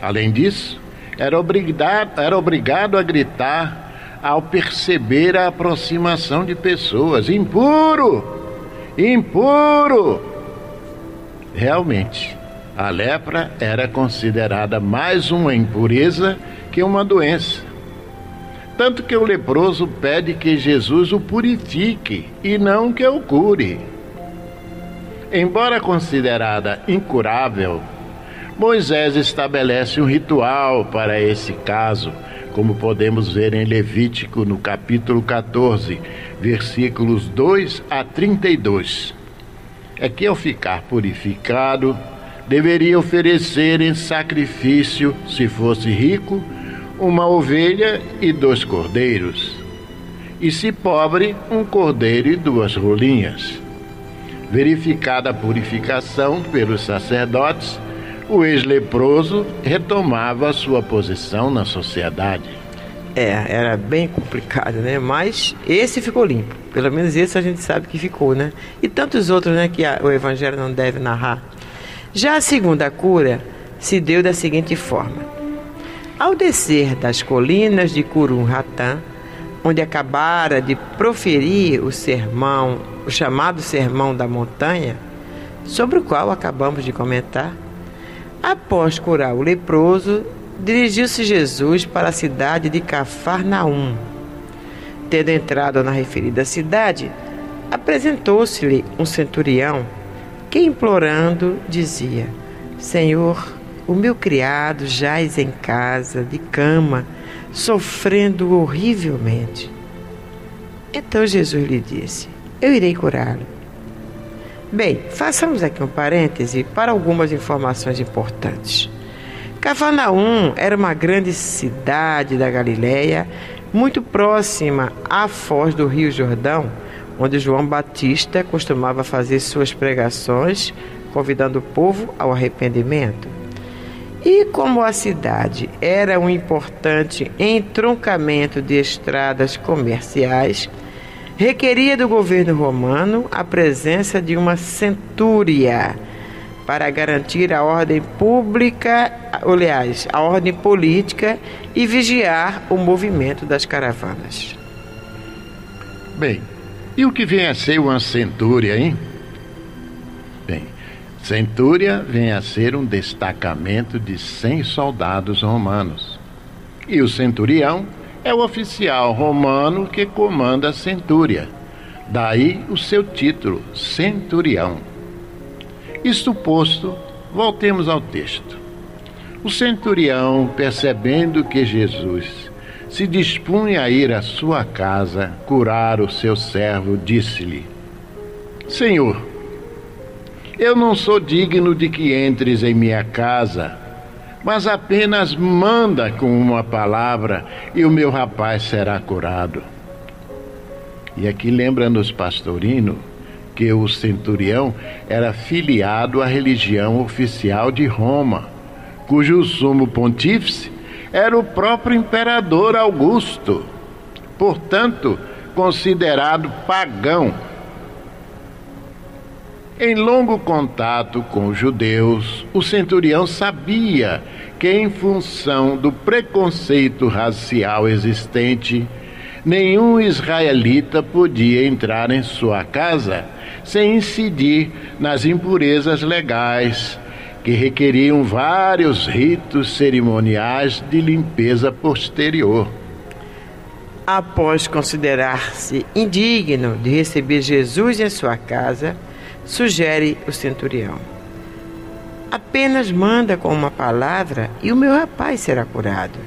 Além disso, era obrigado, era obrigado a gritar ao perceber a aproximação de pessoas: impuro! Impuro! Realmente, a lepra era considerada mais uma impureza que uma doença. Tanto que o leproso pede que Jesus o purifique e não que o cure. Embora considerada incurável, Moisés estabelece um ritual para esse caso, como podemos ver em Levítico no capítulo 14, versículos 2 a 32. É que ao ficar purificado, deveria oferecer em sacrifício, se fosse rico, uma ovelha e dois cordeiros, e se pobre, um cordeiro e duas rolinhas. Verificada a purificação pelos sacerdotes, o ex-leproso retomava sua posição na sociedade. É, era bem complicado, né? Mas esse ficou limpo. Pelo menos esse a gente sabe que ficou, né? E tantos outros, né, que a, o evangelho não deve narrar. Já a segunda cura se deu da seguinte forma: ao descer das colinas de Curum Ratã, onde acabara de proferir o sermão, o chamado Sermão da Montanha, sobre o qual acabamos de comentar, após curar o leproso, dirigiu-se Jesus para a cidade de Cafarnaum. Tendo entrado na referida cidade, apresentou-se-lhe um centurião que, implorando, dizia: Senhor, o meu criado jaz em casa, de cama, sofrendo horrivelmente. Então Jesus lhe disse: Eu irei curá-lo. Bem, façamos aqui um parêntese para algumas informações importantes. Cafarnaum era uma grande cidade da Galiléia, muito próxima à foz do Rio Jordão, onde João Batista costumava fazer suas pregações, convidando o povo ao arrependimento. E como a cidade era um importante entroncamento de estradas comerciais, requeria do governo romano a presença de uma centúria para garantir a ordem pública, aliás, a ordem política e vigiar o movimento das caravanas. Bem, e o que vem a ser uma centúria, hein? Centúria vem a ser um destacamento de 100 soldados romanos. E o centurião é o oficial romano que comanda a centúria. Daí o seu título, centurião. Isto posto, voltemos ao texto. O centurião, percebendo que Jesus se dispunha a ir à sua casa curar o seu servo, disse-lhe: Senhor, eu não sou digno de que entres em minha casa, mas apenas manda com uma palavra e o meu rapaz será curado. E aqui lembra-nos, pastorino, que o centurião era filiado à religião oficial de Roma, cujo sumo pontífice era o próprio imperador Augusto, portanto, considerado pagão. Em longo contato com os judeus, o centurião sabia que, em função do preconceito racial existente, nenhum israelita podia entrar em sua casa sem incidir nas impurezas legais que requeriam vários ritos cerimoniais de limpeza posterior. Após considerar-se indigno de receber Jesus em sua casa, sugere o centurião: Apenas manda com uma palavra e o meu rapaz será curado.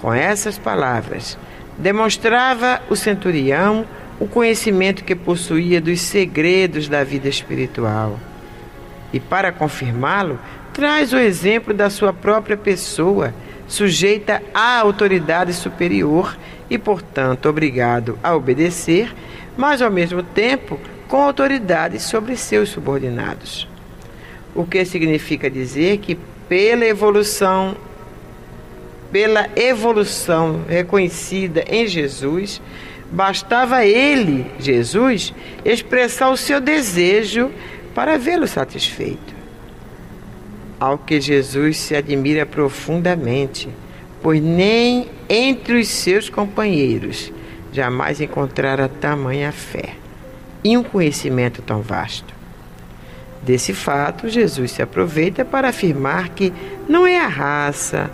Com essas palavras, demonstrava o centurião o conhecimento que possuía dos segredos da vida espiritual e, para confirmá-lo, traz o exemplo da sua própria pessoa, sujeita à autoridade superior e, portanto, obrigado a obedecer, mas ao mesmo tempo com autoridade sobre seus subordinados. O que significa dizer que, pela evolução, pela evolução reconhecida em Jesus, bastava ele, Jesus, expressar o seu desejo para vê-lo satisfeito. Ao que Jesus se admira profundamente, pois nem entre os seus companheiros jamais encontrara tamanha fé e um conhecimento tão vasto. Desse fato, Jesus se aproveita para afirmar que não é a raça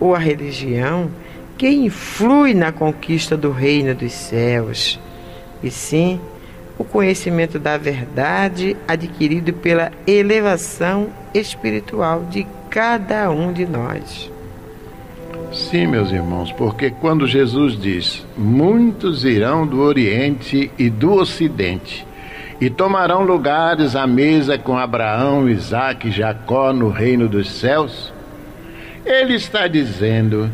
ou a religião que influi na conquista do reino dos céus, e sim o conhecimento da verdade adquirido pela elevação espiritual de cada um de nós. Sim, meus irmãos, porque quando Jesus diz: Muitos irão do Oriente e do Ocidente e tomarão lugares à mesa com Abraão, Isaque e Jacó no reino dos céus, ele está dizendo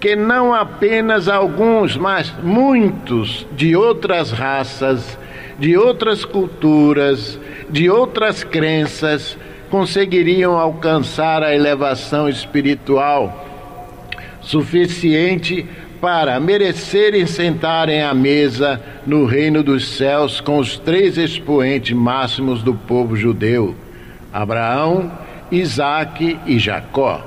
que não apenas alguns, mas muitos de outras raças de outras culturas, de outras crenças, conseguiriam alcançar a elevação espiritual suficiente para merecerem sentarem à mesa no reino dos céus com os três expoentes máximos do povo judeu: Abraão, Isaque e Jacó.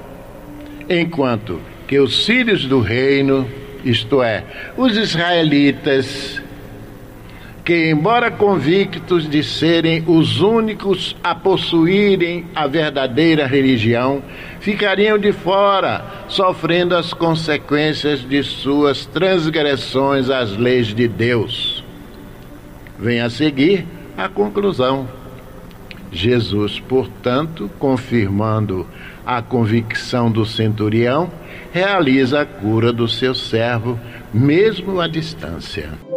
Enquanto que os filhos do reino, isto é, os israelitas, que, embora convictos de serem os únicos a possuírem a verdadeira religião, ficariam de fora, sofrendo as consequências de suas transgressões às leis de Deus. Vem a seguir a conclusão. Jesus, portanto, confirmando a convicção do centurião, realiza a cura do seu servo, mesmo à distância.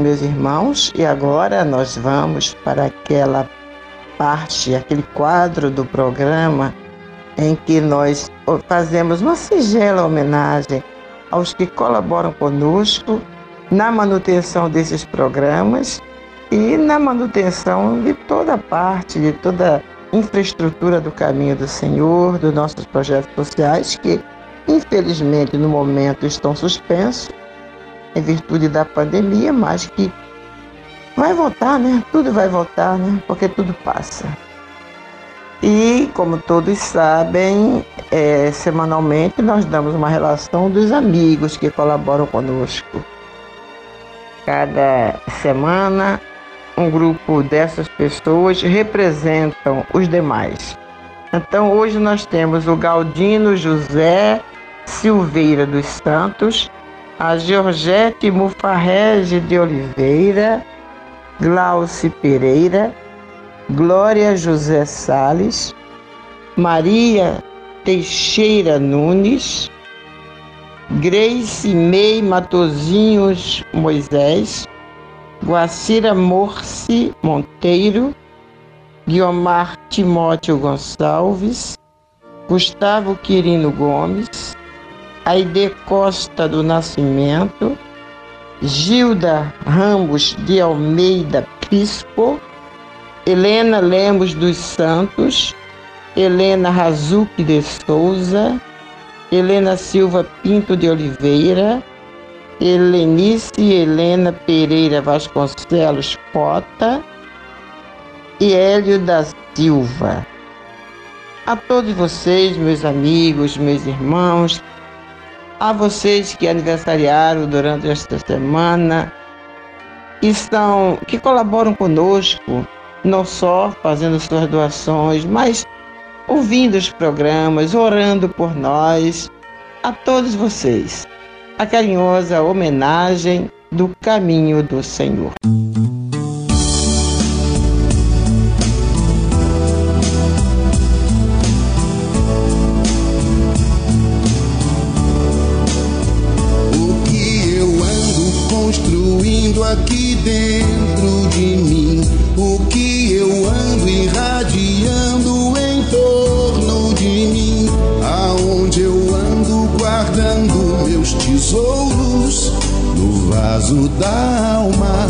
Meus irmãos, e agora nós vamos para aquela parte, aquele quadro do programa em que nós fazemos uma singela homenagem aos que colaboram conosco na manutenção desses programas e na manutenção de toda parte, de toda infraestrutura do caminho do Senhor, dos nossos projetos sociais, que infelizmente no momento estão suspensos em virtude da pandemia, mas que vai voltar, né? Tudo vai voltar, né? Porque tudo passa. E, como todos sabem, é, semanalmente nós damos uma relação dos amigos que colaboram conosco. Cada semana, um grupo dessas pessoas representam os demais. Então, hoje nós temos o Galdino José Silveira dos Santos, a Georgette Mufarrege de Oliveira, Glauci Pereira, Glória José Sales, Maria Teixeira Nunes, Grace May Matozinhos Moisés, Guacira Morci Monteiro, Guiomar Timóteo Gonçalves, Gustavo Quirino Gomes, Aide Costa do Nascimento, Gilda Ramos de Almeida Pispo, Helena Lemos dos Santos, Helena Razuki de Souza, Helena Silva Pinto de Oliveira, Helenice Helena Pereira Vasconcelos Cota e Hélio da Silva. A todos vocês, meus amigos, meus irmãos, a vocês que aniversariaram durante esta semana, e são, que colaboram conosco não só fazendo suas doações, mas ouvindo os programas, orando por nós, a todos vocês. A carinhosa homenagem do caminho do Senhor. Aqui dentro de mim, o que eu ando irradiando em torno de mim, aonde eu ando guardando meus tesouros. No vaso da alma,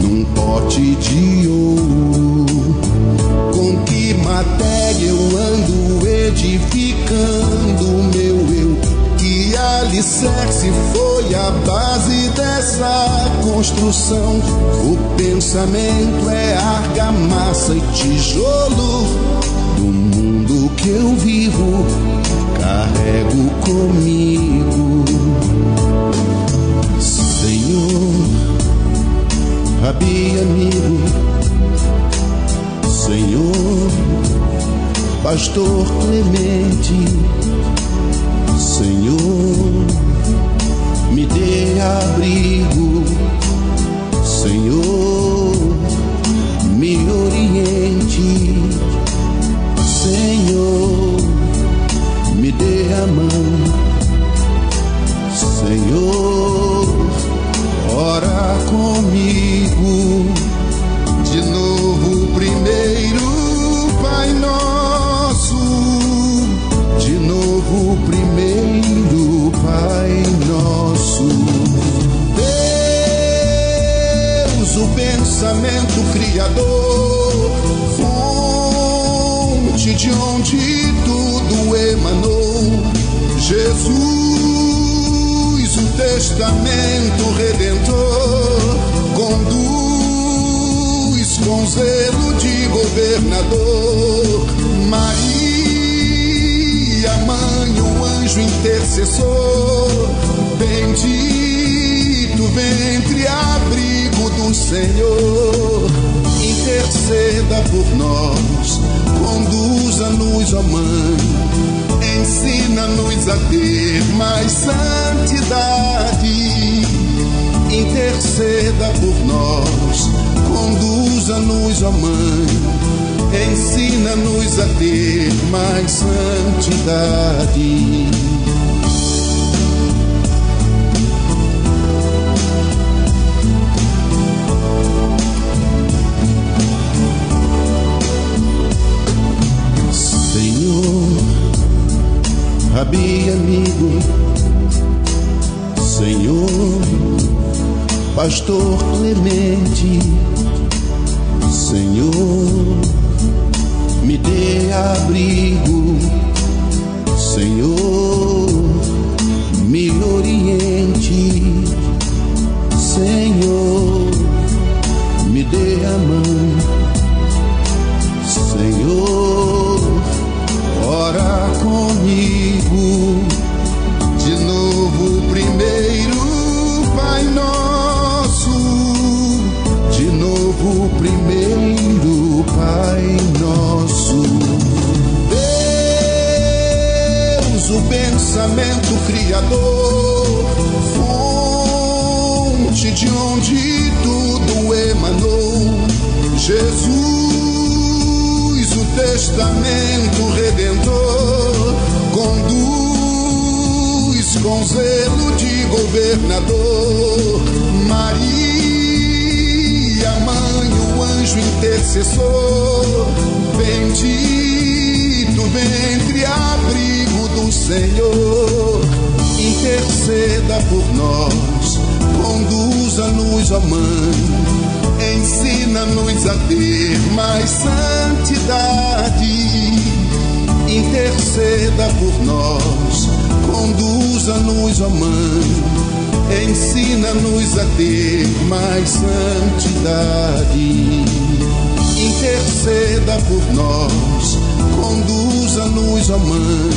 num pote de ouro. Com que matéria eu ando edificando alicerce foi a base dessa construção? O pensamento é argamassa e tijolo do mundo que eu vivo, carrego comigo. Senhor, Rabi amigo, Senhor, Pastor Clemente, Senhor, me dê abrigo, Senhor, onde tudo emanou. Jesus, o testamento redentor, conduz com zelo de governador. Maria, mãe, o anjo intercessor, bendito ventre, abrigo do Senhor, interceda por nós, conduza-nos, ó Mãe, ensina-nos a ter mais santidade, interceda por nós, conduza-nos, ó Mãe, ensina-nos a ter mais santidade. Interceda por nós, conduza-nos, ó Mãe,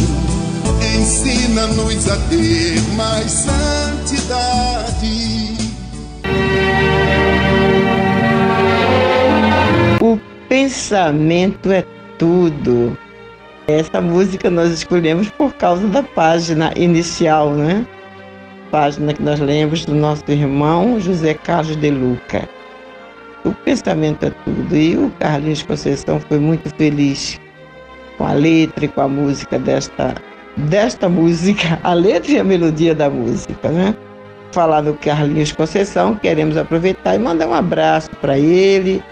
ensina-nos a ter mais santidade. Pensamento é tudo. Essa música nós escolhemos por causa da página inicial, né? Página que nós lemos do nosso irmão José Carlos de Luca. O pensamento é tudo. E o Carlinhos Conceição foi muito feliz com a letra e com a música desta, desta música, a letra e a melodia da música, né? Falar do Carlinhos Conceição, queremos aproveitar e mandar um abraço para ele,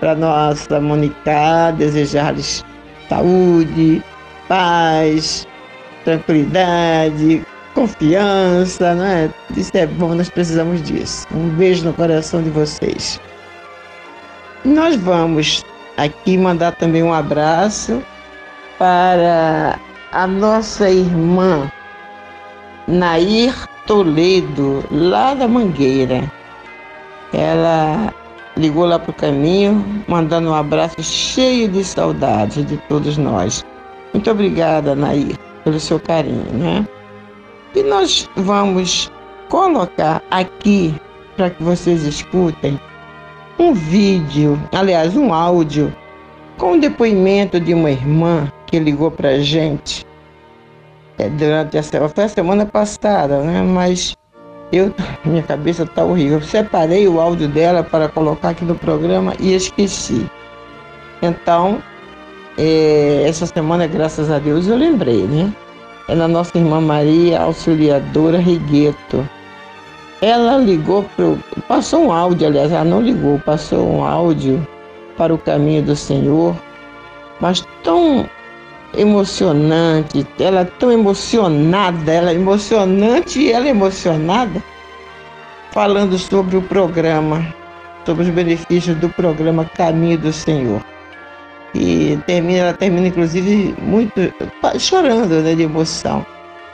para nossa Monica, desejar-lhes saúde, paz, tranquilidade, confiança, né? Isso é bom, nós precisamos disso. Um beijo no coração de vocês. Nós vamos aqui mandar também um abraço para a nossa irmã Nair Toledo, lá da Mangueira. Ela ligou lá para o caminho, mandando um abraço cheio de saudade de todos nós. Muito obrigada, Nair, pelo seu carinho, né? E nós vamos colocar aqui para que vocês escutem um vídeo, aliás, um áudio com o depoimento de uma irmã que ligou para a gente é, durante essa foi a semana passada, né? Mas eu minha cabeça está horrível. Eu separei o áudio dela para colocar aqui no programa e esqueci. Então, é, essa semana, graças a Deus, eu lembrei, né? É na nossa irmã Maria Auxiliadora Rigueto. Ela ligou pro. Passou um áudio, aliás, ela não ligou, passou um áudio para o caminho do Senhor, mas tão emocionante, ela é tão emocionada, ela é emocionante e ela é emocionada, falando sobre o programa, sobre os benefícios do programa Caminho do Senhor. E termina, ela termina, inclusive, muito chorando né, de emoção.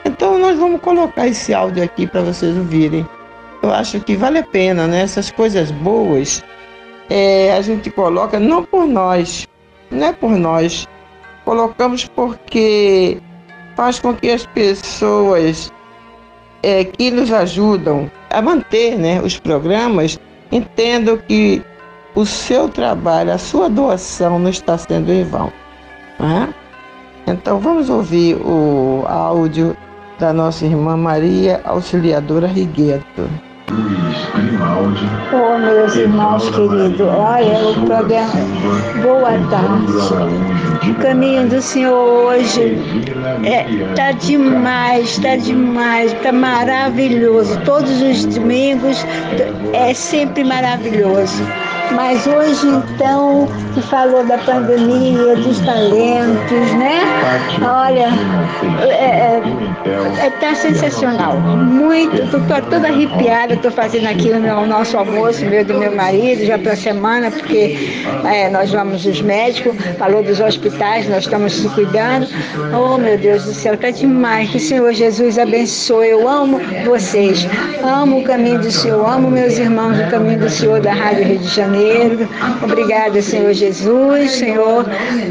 Então nós vamos colocar esse áudio aqui para vocês ouvirem. Eu acho que vale a pena, né? Essas coisas boas é, a gente coloca não por nós, não é por nós, colocamos porque faz com que as pessoas é, que nos ajudam a manter né, os programas entendam que o seu trabalho, a sua doação não está sendo em vão. Né? Então vamos ouvir o áudio da nossa irmã Maria Auxiliadora Rigueto. Oh, meus irmãos queridos, olha o programa. Boa tarde. O caminho do Senhor hoje é, tá demais, tá demais, tá maravilhoso. Todos os domingos é sempre maravilhoso. Mas hoje, então, que falou da pandemia, dos talentos, né? Olha, é, é, é tá sensacional. Muito, estou toda arrepiada, estou fazendo aqui o, meu, nosso almoço, meu do meu marido, já para semana, porque é, nós vamos os médicos, falou dos hospitais, nós estamos se cuidando. Oh, meu Deus do céu, tá demais. Que o Senhor Jesus abençoe. Eu amo vocês. Amo o caminho do Senhor, amo meus irmãos do caminho do Senhor da Rádio Rio de Janeiro. Obrigada, Senhor Jesus, Senhor,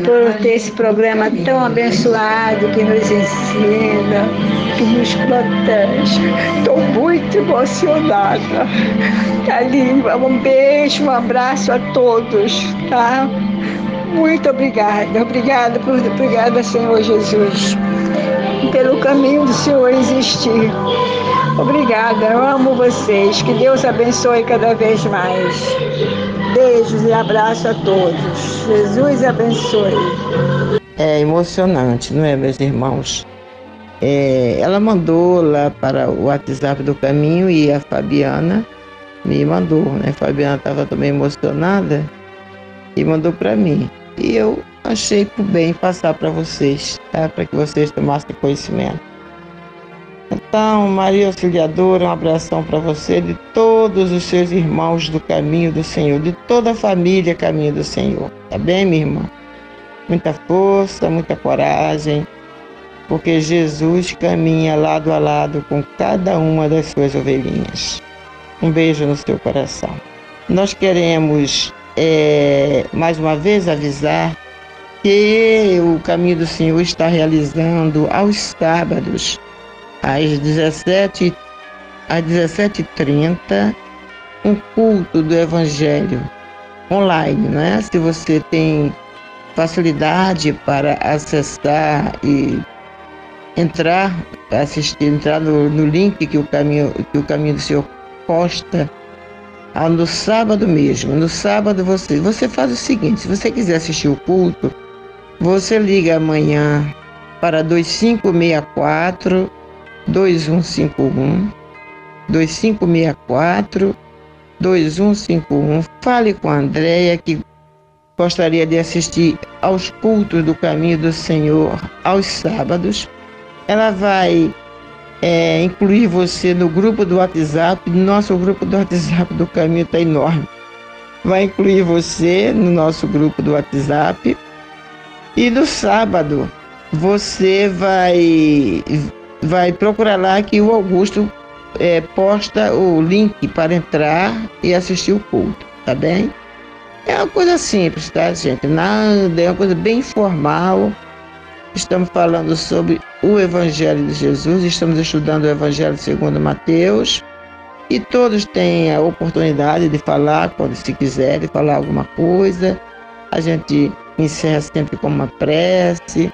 por ter esse programa tão abençoado que nos ensina, que nos protege. Estou muito emocionada. Tá. Um beijo, um abraço a todos, tá? Muito obrigada, obrigada, por, obrigada, Senhor Jesus, pelo caminho do Senhor existir. Obrigada, eu amo vocês. Que Deus abençoe cada vez mais. Beijos e abraço a todos. Jesus abençoe. É emocionante, não é, meus irmãos? É, ela mandou lá para o WhatsApp do caminho e a Fabiana me mandou, né? A Fabiana estava também emocionada e mandou para mim. E eu achei por bem passar para vocês, tá? para que vocês tomassem conhecimento. Então, Maria Auxiliadora, um abração para você, de todos os seus irmãos do caminho do Senhor, de toda a família caminho do Senhor. Tá bem, minha irmã? Muita força, muita coragem, porque Jesus caminha lado a lado com cada uma das suas ovelhinhas. Um beijo no seu coração. Nós queremos é, mais uma vez avisar que o Caminho do Senhor está realizando aos sábados, às 17 às 17h30, um culto do Evangelho online, né? Se você tem facilidade para acessar e entrar, assistir, entrar no, no link que o caminho que o caminho do Senhor posta ah, no sábado mesmo. No sábado você, você faz o seguinte, se você quiser assistir o culto, você liga amanhã para 2564 2151 2564 2151. Fale com a Andréia que gostaria de assistir aos cultos do caminho do Senhor aos sábados. Ela vai é, incluir você no grupo do WhatsApp. Nosso grupo do WhatsApp do caminho está enorme. Vai incluir você no nosso grupo do WhatsApp. E no sábado você vai, vai procurar lá que o Augusto é, posta o link para entrar e assistir o culto, tá bem? É uma coisa simples, tá, gente? Nada, é uma coisa bem informal. Estamos falando sobre o Evangelho de Jesus, estamos estudando o Evangelho segundo Mateus. E todos têm a oportunidade de falar, quando se quiserem falar alguma coisa. A gente encerra sempre com uma prece.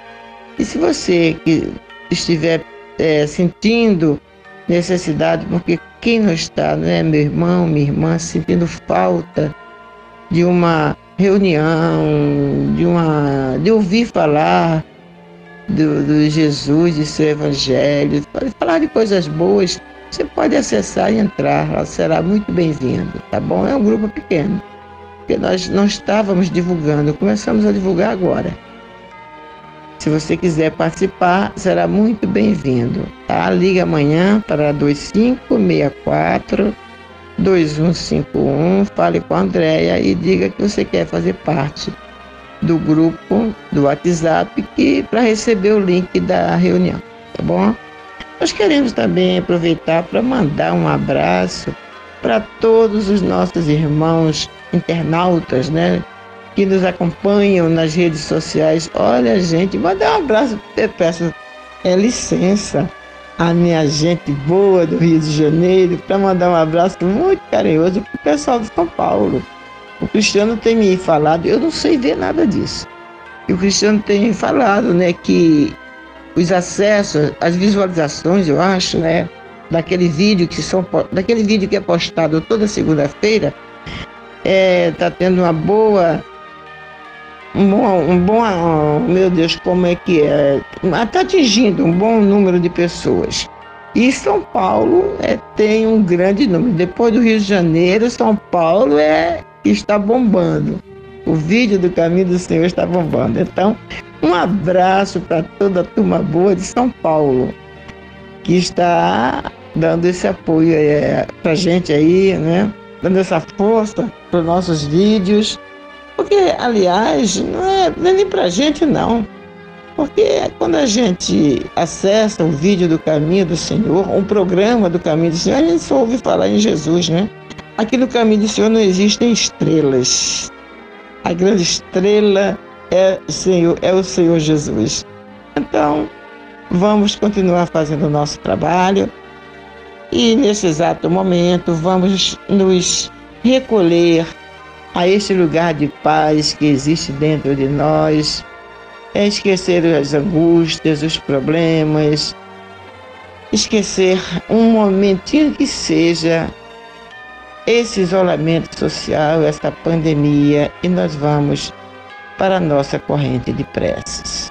E se você que estiver é, sentindo necessidade, porque quem não está, não é meu irmão, minha irmã, sentindo falta de uma reunião, de uma de ouvir falar do, do Jesus, de seu evangelho, falar de coisas boas, você pode acessar e entrar, ela será muito bem-vindo, tá bom? É um grupo pequeno, porque nós não estávamos divulgando, começamos a divulgar agora. Se você quiser participar, será muito bem-vindo, tá? Liga amanhã para 2564 2151, fale com a Andréia e diga que você quer fazer parte do grupo do WhatsApp que para receber o link da reunião, tá bom? Nós queremos também aproveitar para mandar um abraço para todos os nossos irmãos internautas, né? Que nos acompanham nas redes sociais. Olha, gente, mandar um abraço, eu peço é, licença a minha gente boa do Rio de Janeiro para mandar um abraço muito carinhoso para o pessoal de São Paulo. O Cristiano tem me falado, eu não sei ver nada disso. E o Cristiano tem falado, né, que os acessos, as visualizações, eu acho, né, daquele vídeo que são daquele vídeo que é postado toda segunda-feira, é, tá tendo uma boa um bom, um bom, meu Deus, como é que é? Está atingindo um bom número de pessoas. E São Paulo é, tem um grande número. Depois do Rio de Janeiro, São Paulo é está bombando. O vídeo do Caminho do Senhor está bombando. Então, um abraço para toda a turma boa de São Paulo, que está dando esse apoio é, para a gente aí, né? Dando essa força para os nossos vídeos. Porque, aliás, não é, é nem para gente, não. Porque quando a gente acessa o vídeo do Caminho do Senhor, um programa do Caminho do Senhor, a gente só ouve falar em Jesus, né? Aqui no Caminho do Senhor não existem estrelas. A grande estrela é Senhor, é o Senhor Jesus. Então, vamos continuar fazendo o nosso trabalho e nesse exato momento vamos nos recolher a este lugar de paz que existe dentro de nós, é esquecer as angústias, os problemas, esquecer um momentinho que seja esse isolamento social, essa pandemia, e nós vamos para a nossa corrente de preces.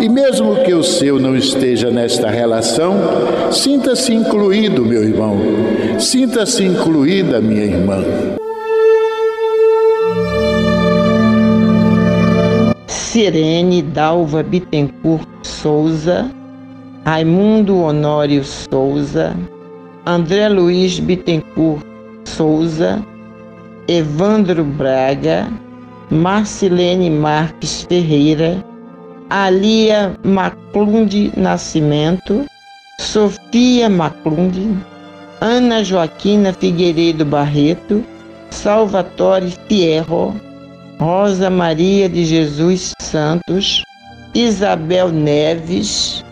e, mesmo que o seu não esteja nesta relação, sinta-se incluído, meu irmão, sinta-se incluída, minha irmã. Sirene Dalva Bittencourt Souza, Raimundo Honório Souza, André Luiz Bittencourt Souza, Evandro Braga, Marcilene Marques Ferreira, Alia Maclunde Nascimento, Sofia Maclunde, Ana Joaquina Figueiredo Barreto, Salvatore Fierro, Rosa Maria de Jesus Santos, Isabel Neves,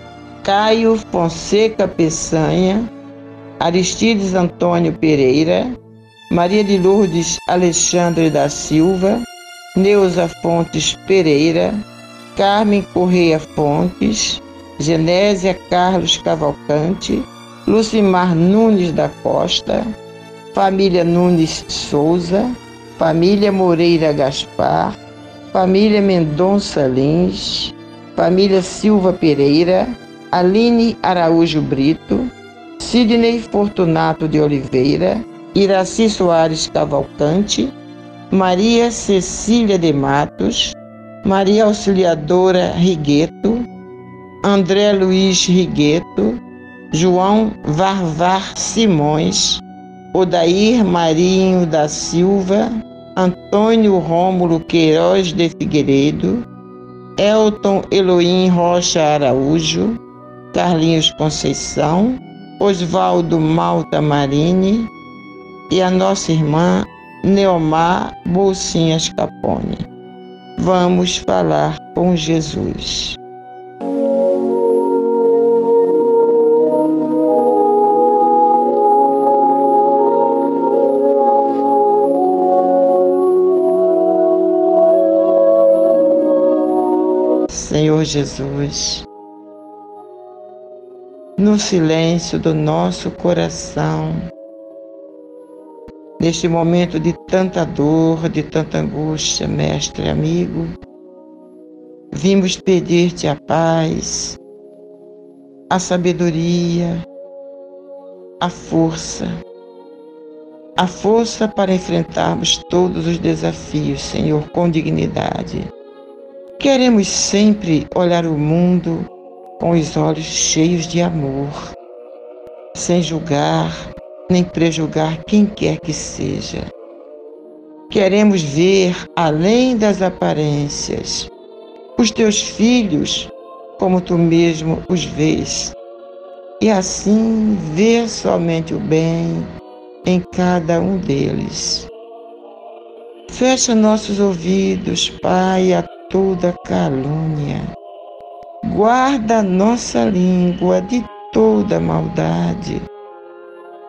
Caio Fonseca Peçanha, Aristides Antônio Pereira, Maria de Lourdes Alexandre da Silva, Neuza Fontes Pereira, Carmen Correia Fontes, Genésia Carlos Cavalcante, Lucimar Nunes da Costa, família Nunes Souza, família Moreira Gaspar, família Mendonça Lins, família Silva Pereira, Aline Araújo Brito, Sidney Fortunato de Oliveira, Iraci Soares Cavalcante, Maria Cecília de Matos, Maria Auxiliadora Rigueto, André Luiz Rigueto, João Varvar Simões, Odair Marinho da Silva, Antônio Rômulo Queiroz de Figueiredo, Elton Elohim Rocha Araújo, Carlinhos Conceição, Oswaldo Malta Marini e a nossa irmã Neomar Bolsinhas Capone. Vamos falar com Jesus. Senhor Jesus, no silêncio do nosso coração, neste momento de tanta dor, de tanta angústia, mestre amigo, vimos pedir-te a paz, a sabedoria, a força, a força para enfrentarmos todos os desafios, Senhor, com dignidade. Queremos sempre olhar o mundo com os olhos cheios de amor, sem julgar nem prejulgar quem quer que seja. Queremos ver além das aparências os teus filhos como tu mesmo os vês, e assim ver somente o bem em cada um deles. Fecha nossos ouvidos, Pai, a toda calúnia. Guarda nossa língua de toda maldade.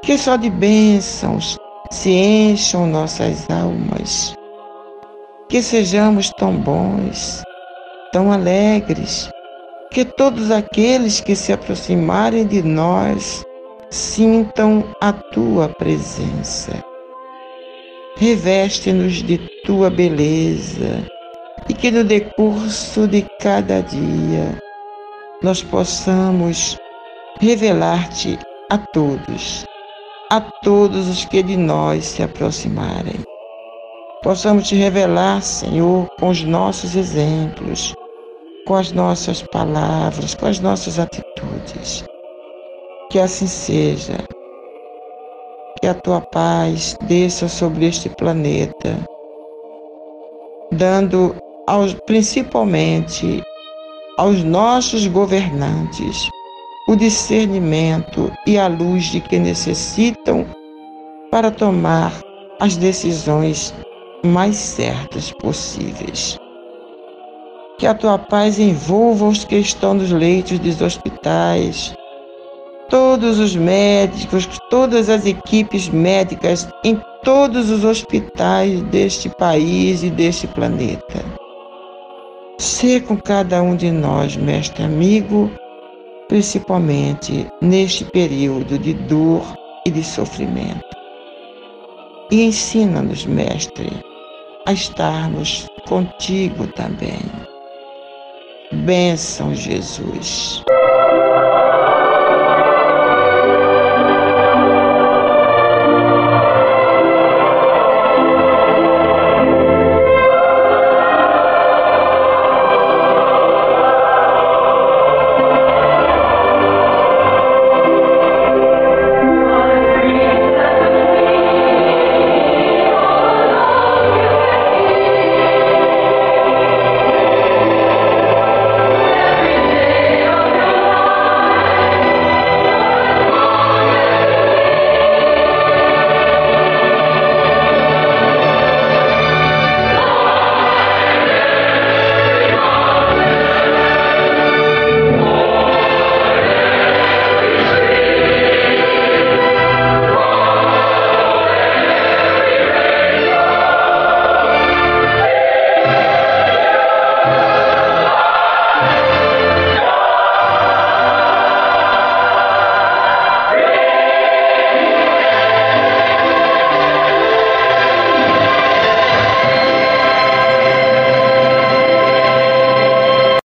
Que só de bênçãos se encham nossas almas. Que sejamos tão bons, tão alegres, que todos aqueles que se aproximarem de nós sintam a tua presença. Reveste-nos de tua beleza e que no decurso de cada dia nós possamos revelar-te a todos, a todos os que de nós se aproximarem. Possamos te revelar, Senhor, com os nossos exemplos, com as nossas palavras, com as nossas atitudes. Que assim seja. Que a tua paz desça sobre este planeta, dando aos, principalmente aos nossos governantes o discernimento e a luz de que necessitam para tomar as decisões mais certas possíveis. Que a tua paz envolva os que estão nos leitos dos hospitais, todos os médicos, todas as equipes médicas em todos os hospitais deste país e deste planeta. Ser com cada um de nós, mestre amigo, principalmente neste período de dor e de sofrimento. E ensina-nos, mestre, a estarmos contigo também. Bênção, Jesus.